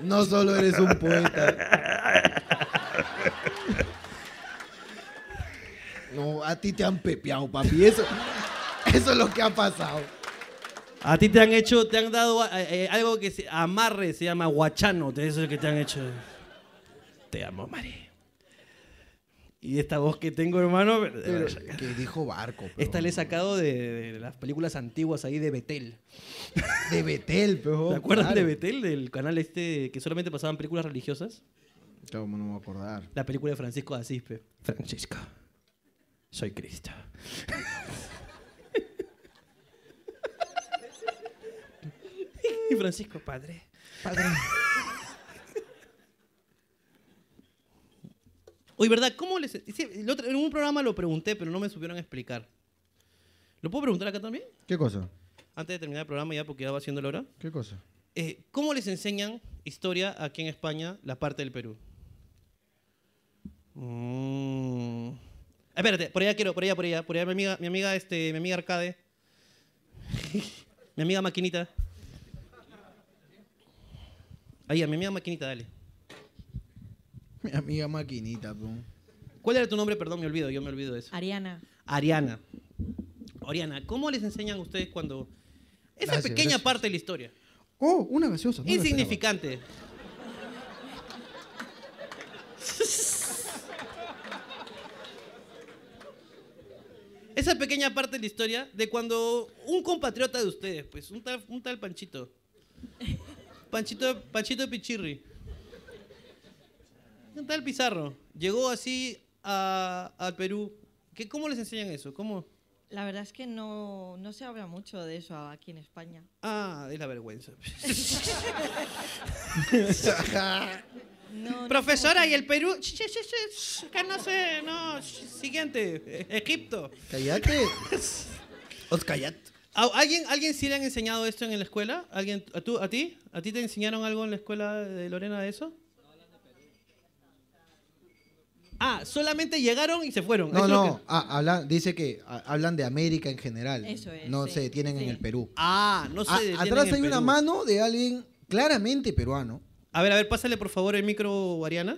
No solo eres un poeta. No, a ti te han pepeado, papi. Eso, eso es lo que ha pasado. A ti te han hecho, te han dado eh, eh, algo que se amarre, se llama guachano, eso es que te han hecho. Te amo, Mari. Y esta voz que tengo, hermano, Pero, que dijo barco. pe, esta le he sacado de, de las películas antiguas ahí de Betel. De Betel, pero. ¿Te acuerdas de Betel, del canal este que solamente pasaban películas religiosas? Claro, no me voy a acordar. La película de Francisco de Asís, pe. Francisco, soy Cristo. Y Francisco, padre. Padre. Oye, ¿verdad? ¿Cómo les.? el otro- en un programa lo pregunté, pero no me supieron explicar. ¿Lo puedo preguntar acá también? ¿Qué cosa? Antes de terminar el programa, ya porque ya va siendo la hora. ¿Qué cosa? Eh, ¿Cómo les enseñan historia aquí en España, la parte del Perú? Mm. Espérate, por allá quiero, por allá, por allá, por allá mi amiga, mi amiga, este, mi amiga Arcade. mi amiga Maquinita. Ahí, a mi amiga Maquinita, dale. Mi amiga maquinita, pe. ¿Cuál era tu nombre? Perdón, me olvido, yo me olvido de eso. Ariana. Ariana. Oriana, ¿cómo les enseñan ustedes cuando... Esa Gracias, pequeña gracias. parte de la historia. Oh, una gaseosa. no. Insignificante. Esa pequeña parte de la historia de cuando un compatriota de ustedes, pues, un tal, un tal Panchito. Panchito, Panchito Pichirri. Un tal Pizarro. Llegó así a- al Perú. ¿Qué, ¿Cómo les enseñan eso? ¿Cómo? La verdad es que no, no se habla mucho de eso aquí en España. Ah, es la vergüenza. No, no Profesora, ¿y el Perú? Sh, sh, sh, sh, que no sé, no. sh, Siguiente, Egipto. Cállate. Os callat. ¿A- ¿Alguien, ¿Alguien sí le han enseñado esto en la escuela? ¿Alguien, a, tú, ¿A ti? ¿A ti te enseñaron algo en la escuela de Lorena de eso? Ah, solamente llegaron y se fueron. No, eso no. que- ah, hablan- dice que ah, hablan de América en general. Eso es, No sí, se detienen en el Perú. Ah, no se Ah, detienen atrás en hay una Perú. mano de alguien claramente peruano. A ver, a ver, pásale por favor el micro, Ariana.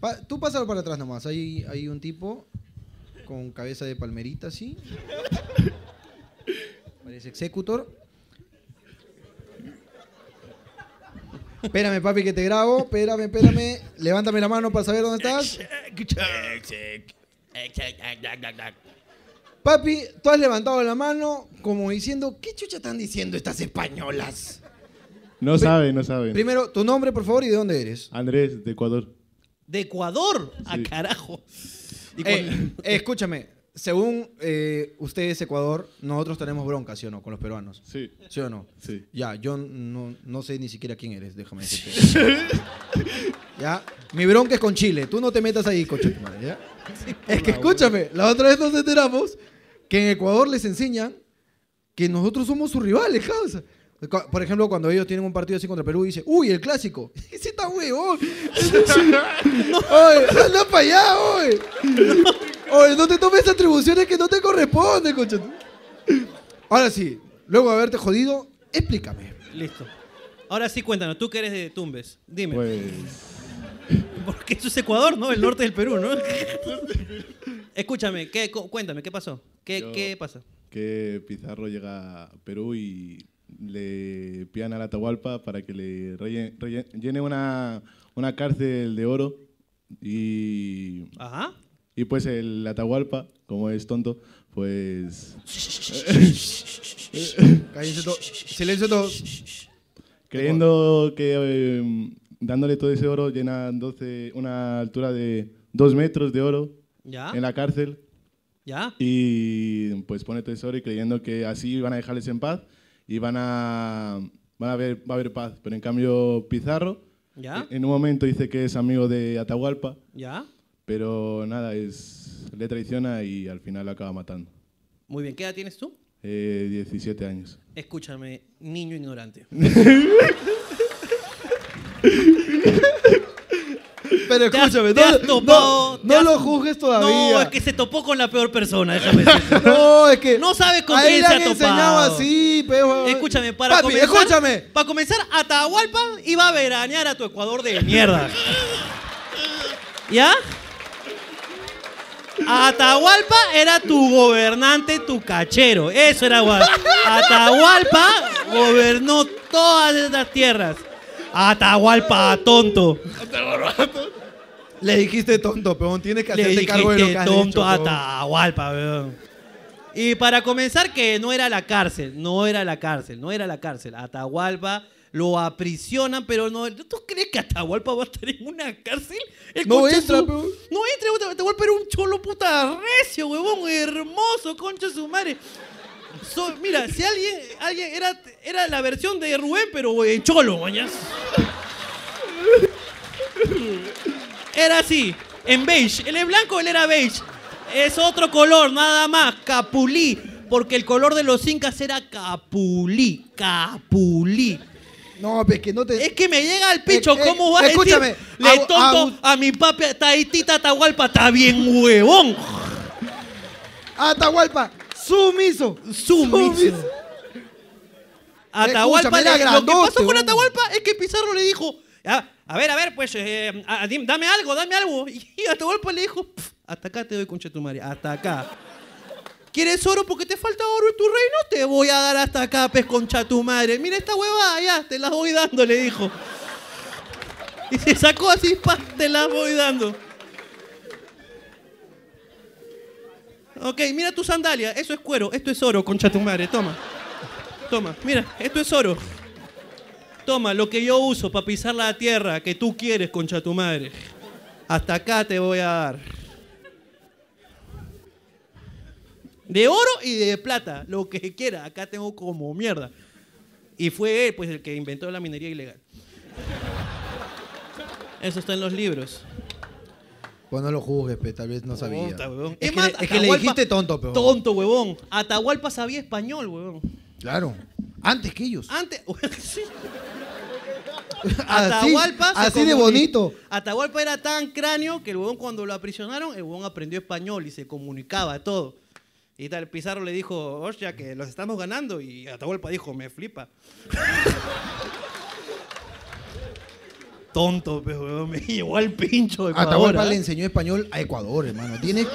Pa- tú pásalo para atrás nomás. Hay, hay un tipo con cabeza de palmerita así. Parece executor. Espérame, papi, que te grabo. Espérame, espérame. Levántame la mano para saber dónde estás. Papi, tú has levantado la mano como diciendo, ¿qué chucha están diciendo estas españolas? No saben, no saben. Primero, tu nombre, por favor, y de dónde eres. Andrés, de Ecuador. De Ecuador. A Sí. carajo. Y Eh, cuando- eh, escúchame, según eh, ustedes, Ecuador, nosotros tenemos bronca, ¿sí o no? Con los peruanos. Sí. ¿Sí o no? Sí. Ya, yo no, no sé ni siquiera quién eres, déjame decirte. ya, mi bronca es con Chile, tú no te metas ahí, coche tu madre, ¿ya? Es que escúchame, la otra vez nos enteramos que en Ecuador les enseñan que nosotros somos sus rivales, causa. Por ejemplo, cuando ellos tienen un partido así contra Perú y dicen, uy, el clásico. Ese está huevón. Oye, anda para allá, oye. Oye, no te tomes atribuciones que no te corresponden, concha. Ahora sí, luego de haberte jodido, explícame. Listo. Ahora sí, cuéntanos, tú que eres de Tumbes. Dime. Pues Porque eso es Ecuador, ¿no? El norte del Perú, ¿no? Escúchame, ¿qué, cu- cuéntame, ¿qué pasó? ¿Qué, Yo- qué pasa? que Pizarro llega a Perú y le piden a la Atahualpa para que le llene una, una cárcel de oro y, Ajá. Y pues el Atahualpa, como es tonto, pues Cállense todos. Silencio todos. creyendo que eh, dándole todo ese oro llena 12, una altura de dos metros de oro ¿Ya? en la cárcel ¿Ya? y pues pone todo ese oro y creyendo que así van a dejarles en paz y van a, van a ver, va a haber paz. Pero en cambio Pizarro ¿Ya? en un momento dice que es amigo de Atahualpa, ¿Ya? Pero nada, es, le traiciona y al final lo acaba matando. Muy bien, ¿qué edad tienes tú? Eh, 17 años. Escúchame, niño ignorante. Pero Te has- escúchame, te no, has topado- no, te no has- lo juzgues todavía. No, es que se topó con la peor persona, déjame decirte. No, es que. No sabes con quién se ha enseñado topado. así, pero. Escúchame, para Papi, comenzar. escúchame. Para comenzar, Atahualpa iba a veranear a tu Ecuador de mierda. ¿Ya? Atahualpa era tu gobernante, tu cachero. Eso era Atahualpa gobernó todas estas tierras. Atahualpa, tonto. Le dijiste tonto, pero tienes que hacerte cargo de lo dijiste que has tonto dicho, peón. Atahualpa. Y para comenzar, que no era la cárcel, no era la cárcel, no era la cárcel. Atahualpa lo aprisionan, pero no. ¿Tú crees que Atahualpa va a estar en una cárcel? El No entra, su- peón. No entra, Atahualpa era un cholo puta recio, huevón, hermoso, concha de su madre. So- mira, si alguien, alguien era, era la versión de Rubén, pero en cholo, mañas. Era así, en beige. Él es blanco, él era beige. Es otro color, nada más, capulí. Porque el color de los incas era capulí, capulí. No, es que no te. Es que me llega al picho, Eh, eh, ¿cómo vas a escúchame, decir? Le tonto a mi papi Taitita Atahualpa, está bien huevón. Atahualpa, sumiso. Sumiso. Atahualpa, Escúchame, era le- lo que pasó con. Atahualpa es que Pizarro le dijo, "Ah, a ver, a ver, pues, eh, a- dame algo, dame algo. Y Atahualpa le dijo, "Pf, hasta acá te doy concha tu madre, hasta acá. ¿Quieres oro porque te falta oro en tu reino? Te voy a dar hasta acá, pez concha tu madre. Mira esta huevada, ya, te las voy dando, le dijo. Y se sacó así, pa, te las voy dando. Ok, mira tu sandalia, eso es cuero, esto es oro, concha tu madre, toma. Toma, mira, esto es oro. Toma, lo que yo uso para pisar la tierra que tú quieres, concha tu madre. Hasta acá te voy a dar. De oro y de plata, lo que quiera. Acá tengo como mierda. Y fue él, pues, el que inventó la minería ilegal. Eso está en los libros. Pues no lo juzgues, pe, tal vez no sabía. Puta, huevón. Es, Es que, más, es que le Atahualpa- dijiste tonto, pero. Tonto, huevón. Atahualpa sabía español, huevón. Claro. Antes que ellos. Antes. sí. Así, Atahualpa se así de comuni- bonito. Atahualpa era tan cráneo que el huevón cuando lo aprisionaron, el huevón aprendió español y se comunicaba todo. Y tal, Pizarro le dijo, hostia, que los estamos ganando. Y Atahualpa dijo, me flipa. Tonto, pero me llevó al pincho. Ecuador, Atahualpa ¿ah? le enseñó español a Ecuador, hermano. Tiene.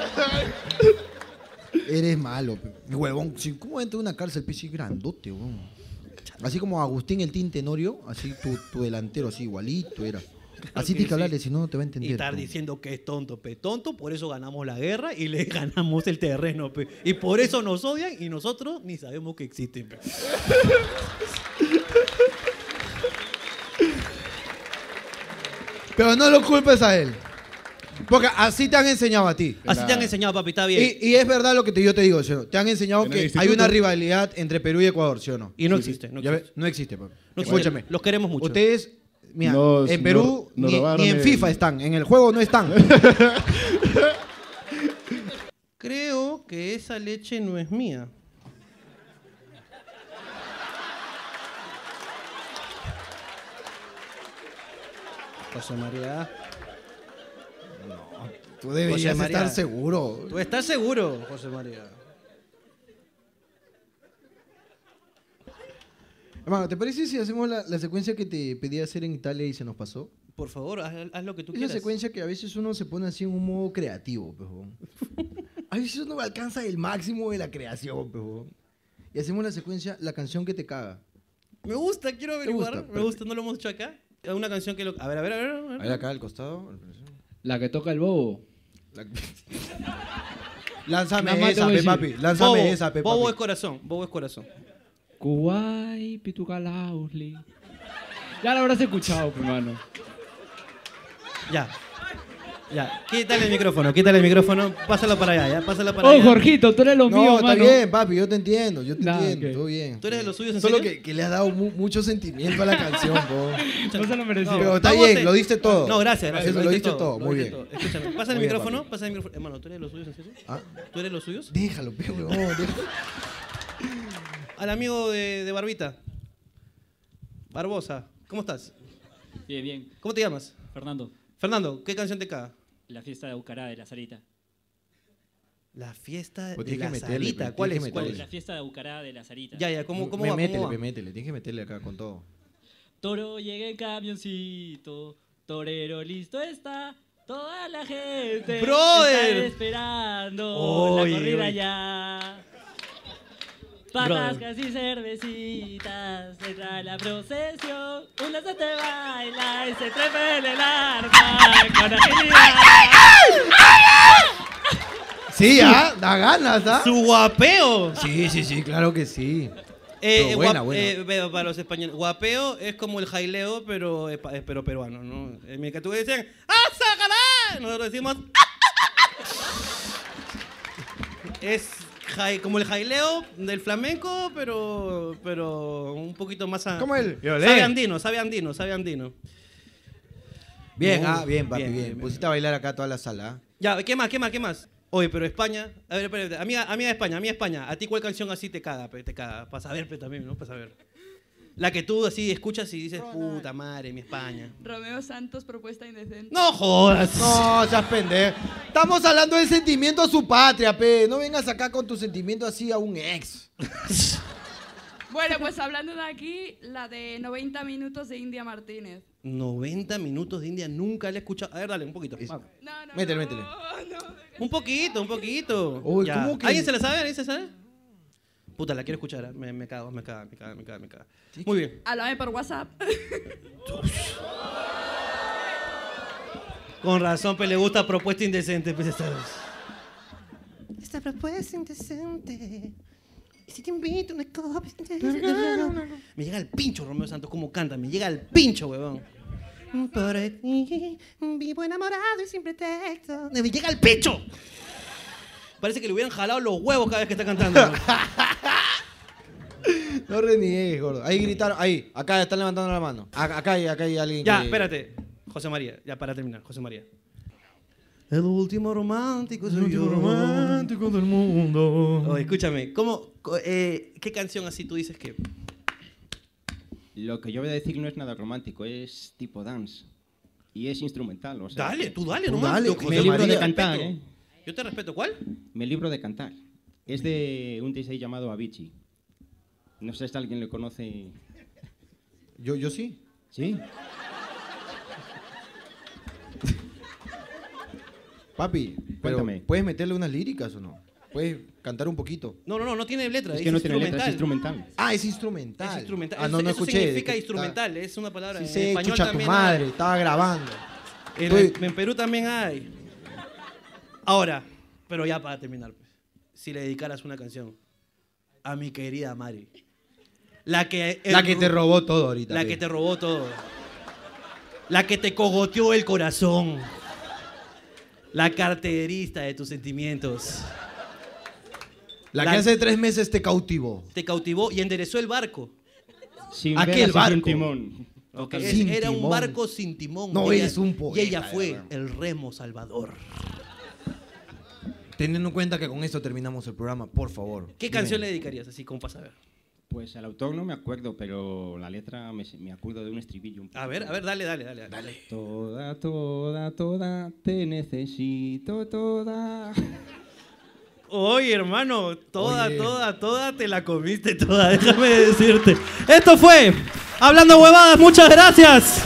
Eres malo, pe. huevón. ¿Cómo entra una cárcel? Sí, grandote, huevón. Así como Agustín el Tin Tenorio, así tu, tu delantero, así igualito era. Así tienes que hablarle, si no, no te va a Y entender. estar pe. diciendo que es tonto, pe. Tonto, por eso ganamos la guerra y le ganamos el terreno, pe. Y por eso nos odian y nosotros ni sabemos que existen, pe. Pero no lo culpes a él. Porque así te han enseñado a ti. Así te han enseñado, papi, está bien. Y, y es verdad lo que te- yo te digo, ¿sí? Te han enseñado que hay una rivalidad entre Perú y Ecuador, ¿sí o no? Y no Sí, existe, no existe. no existe, papi. No Escúchame. existe. Los queremos mucho. Ustedes, mira, Nos- en Perú nos ni, en el- FIFA están, en el juego no están. Creo que esa leche no es mía. José María. Tú deberías María. estar seguro. ¿Tú estás seguro, José María? Hermano, ¿te parece si hacemos la, la secuencia que te pedí hacer en Italia y se nos pasó? Por favor, haz, haz lo que tú Esa quieras. secuencia que a veces uno se pone así en un modo creativo, huevón. A veces uno alcanza el máximo de la creación, huevón. Y hacemos la secuencia, la canción que te caga. Me gusta, quiero averiguar. gusta? Me gusta, no lo hemos hecho acá. Una canción que lo. A ver, a ver, a ver. a ver. Ahí acá al costado. La que toca el bobo. Lánzame más te esa, pe, papi. Lánzame Bobo, esa, pe, Bobo papi. es corazón, Bobo es corazón. Kuwait, Pitucalausli. Ya lo habrás escuchado, hermano. Ya. Ya. Quítale el micrófono, quítale el micrófono. Pásalo para allá, ya. Pásalo para Oh, allá. Jorgito, tú eres lo no, mío, está mano. bien, papi, yo te entiendo, yo te Nah, entiendo, ok. todo bien. ¿Tú eres de los suyos en Solo serio? que, que le has dado mu- mucho sentimiento a la canción, po. No se lo merecía. Pero está bien, lo diste todo. No, gracias, gracias. Eso, lo diste todo, muy diste bien. todo. Escúchame, pasa el Muy bien, micrófono, papi. pasa el micrófono. Hermano, ¿tú eres de los suyos en serio? Ah, ¿Tú eres de los suyos? déjalo, pe, huevón, déjalo. Al amigo de, de Barbita. Barbosa, ¿cómo estás? Bien, bien. ¿Cómo te llamas? Fernando, Fernando, ¿qué canción te caga? la fiesta de Bucará de la Sarita. La fiesta Pues de tienes la que meterle, Sarita. ¿Cuál tienes es? que ¿Cuál meterle. es? La fiesta de Bucará de la Sarita. Ya, ya, ¿cómo, cómo Me- va? métele, ¿Cómo pe, va? métele, tienes que meterle acá con todo. Toro llega en camioncito, torero listo está, toda la gente Brother. está esperando Oye, la corrida oye. ya. Patascas y cervecitas, entra la procesión, una se te baila y se trepa en el arma con agilidad. Sí, ¿ah? Da ganas, ¿ah? ¡Su guapeo! Sí, sí, sí, claro que sí. Eh, Pero buena, guap- buena. eh, para los españoles, guapeo es como el jaileo, pero, pa- es- pero peruano, ¿no? En mi categoría dicen ¡Ah, sacará! Nosotros decimos Es como el jaileo del flamenco, pero, pero un poquito más... a- ¿Cómo el? Sabe andino, sabe andino, sabe andino. Bien, ah, bien, papi, bien, bien. bien, bien. Pusiste a bailar acá toda la sala. ¿ah? Ya, ¿qué más, qué más, qué más? Oye, pero España... A ver, espérate, amiga, amiga de España, amiga de España, ¿a ti cuál canción así te caga, pe? te caga? Para saber, pe, también, ¿no? Para saber. La que tú así escuchas y dices, puta madre, mi España. Romeo Santos, propuesta indecente. ¡No jodas! No, seas pendejo. Estamos hablando del sentimiento a su patria, pe. No vengas acá con tu sentimiento así a un ex. Bueno, pues hablando de aquí, la de 90 minutos de India Martínez. 90 minutos de India, nunca le he escuchado. A ver, dale, un poquito. Va. Métele, métele. Un poquito, un poquito. Uy, Ya. ¿cómo que- ¿Alguien se la sabe? ¿Alguien se la sabe? Puta, la quiero escuchar. ¿eh? Me, me cago, me caga, me caga, me caga, me caga. Muy bien. Háblame por WhatsApp. Con razón, pues le gusta propuesta indecente. Pues, esta vez. Esta propuesta indecente. Y si te invito una copa. Me llega el pincho, Romeo Santos, cómo canta. Me llega el pincho, huevón. Por ti vivo enamorado y sin pretexto. Me llega el pecho. Parece que le hubieran jalado los huevos cada vez que está cantando. No reniegues, gordo. Ahí gritaron, ahí, acá están levantando la mano. A- Acá hay, acá hay alguien ya, que- espérate. José María, ya para terminar, José María. El último romántico soy El último yo. romántico del mundo. Oye, escúchame, ¿cómo, co- eh, ¿qué canción así tú dices que Lo que yo voy a decir no es nada romántico, es tipo dance. Y es instrumental. O sea, Dale, tú dale Tú nomás. dale, José Me libro te de cantar, respeto. ¿eh? Yo te respeto. ¿Cuál? Me libro de cantar. Es de un DJ llamado Avicii. No sé si alguien le conoce. Yo, yo sí. ¿Sí? Papi, pero Cuéntame. ¿puedes meterle unas líricas o no? ¿Puedes cantar un poquito? No, no, no, no tiene letra. Es que no tiene letra, es instrumental. Ah, es instrumental. Es instrumental. Ah, no, Eso- no eso escuché. significa Está- instrumental, es una palabra Sí en sé, español chucha tu madre, hay. estaba grabando. En, Estoy- en Perú también hay. Ahora, pero ya para terminar, pues, si le dedicaras una canción a mi querida Mari, la que el La que te robó todo ahorita. la que te robó todo, la que te cogoteó el corazón, la carterista de tus sentimientos, La la- que hace tres meses te cautivó. te cautivó y enderezó el barco. Sin Aquel y sin barco. timón. Ok, Totalmente. es- Sin era un barco sin timón. No, ella- eres un poeta, Y ella fue el remo salvador. Teniendo en cuenta que con esto terminamos el programa, por favor. ¿Qué canción le dedicarías así como para saber? Pues el autor no me acuerdo, pero la letra me, me acuerdo de un estribillo. un A ver, a ver, dale, dale, dale. dale. Toda, toda, toda, te necesito toda. Oye, hermano, toda, toda, toda te la comiste toda, déjame decirte. Esto fue Hablando Huevadas, muchas gracias.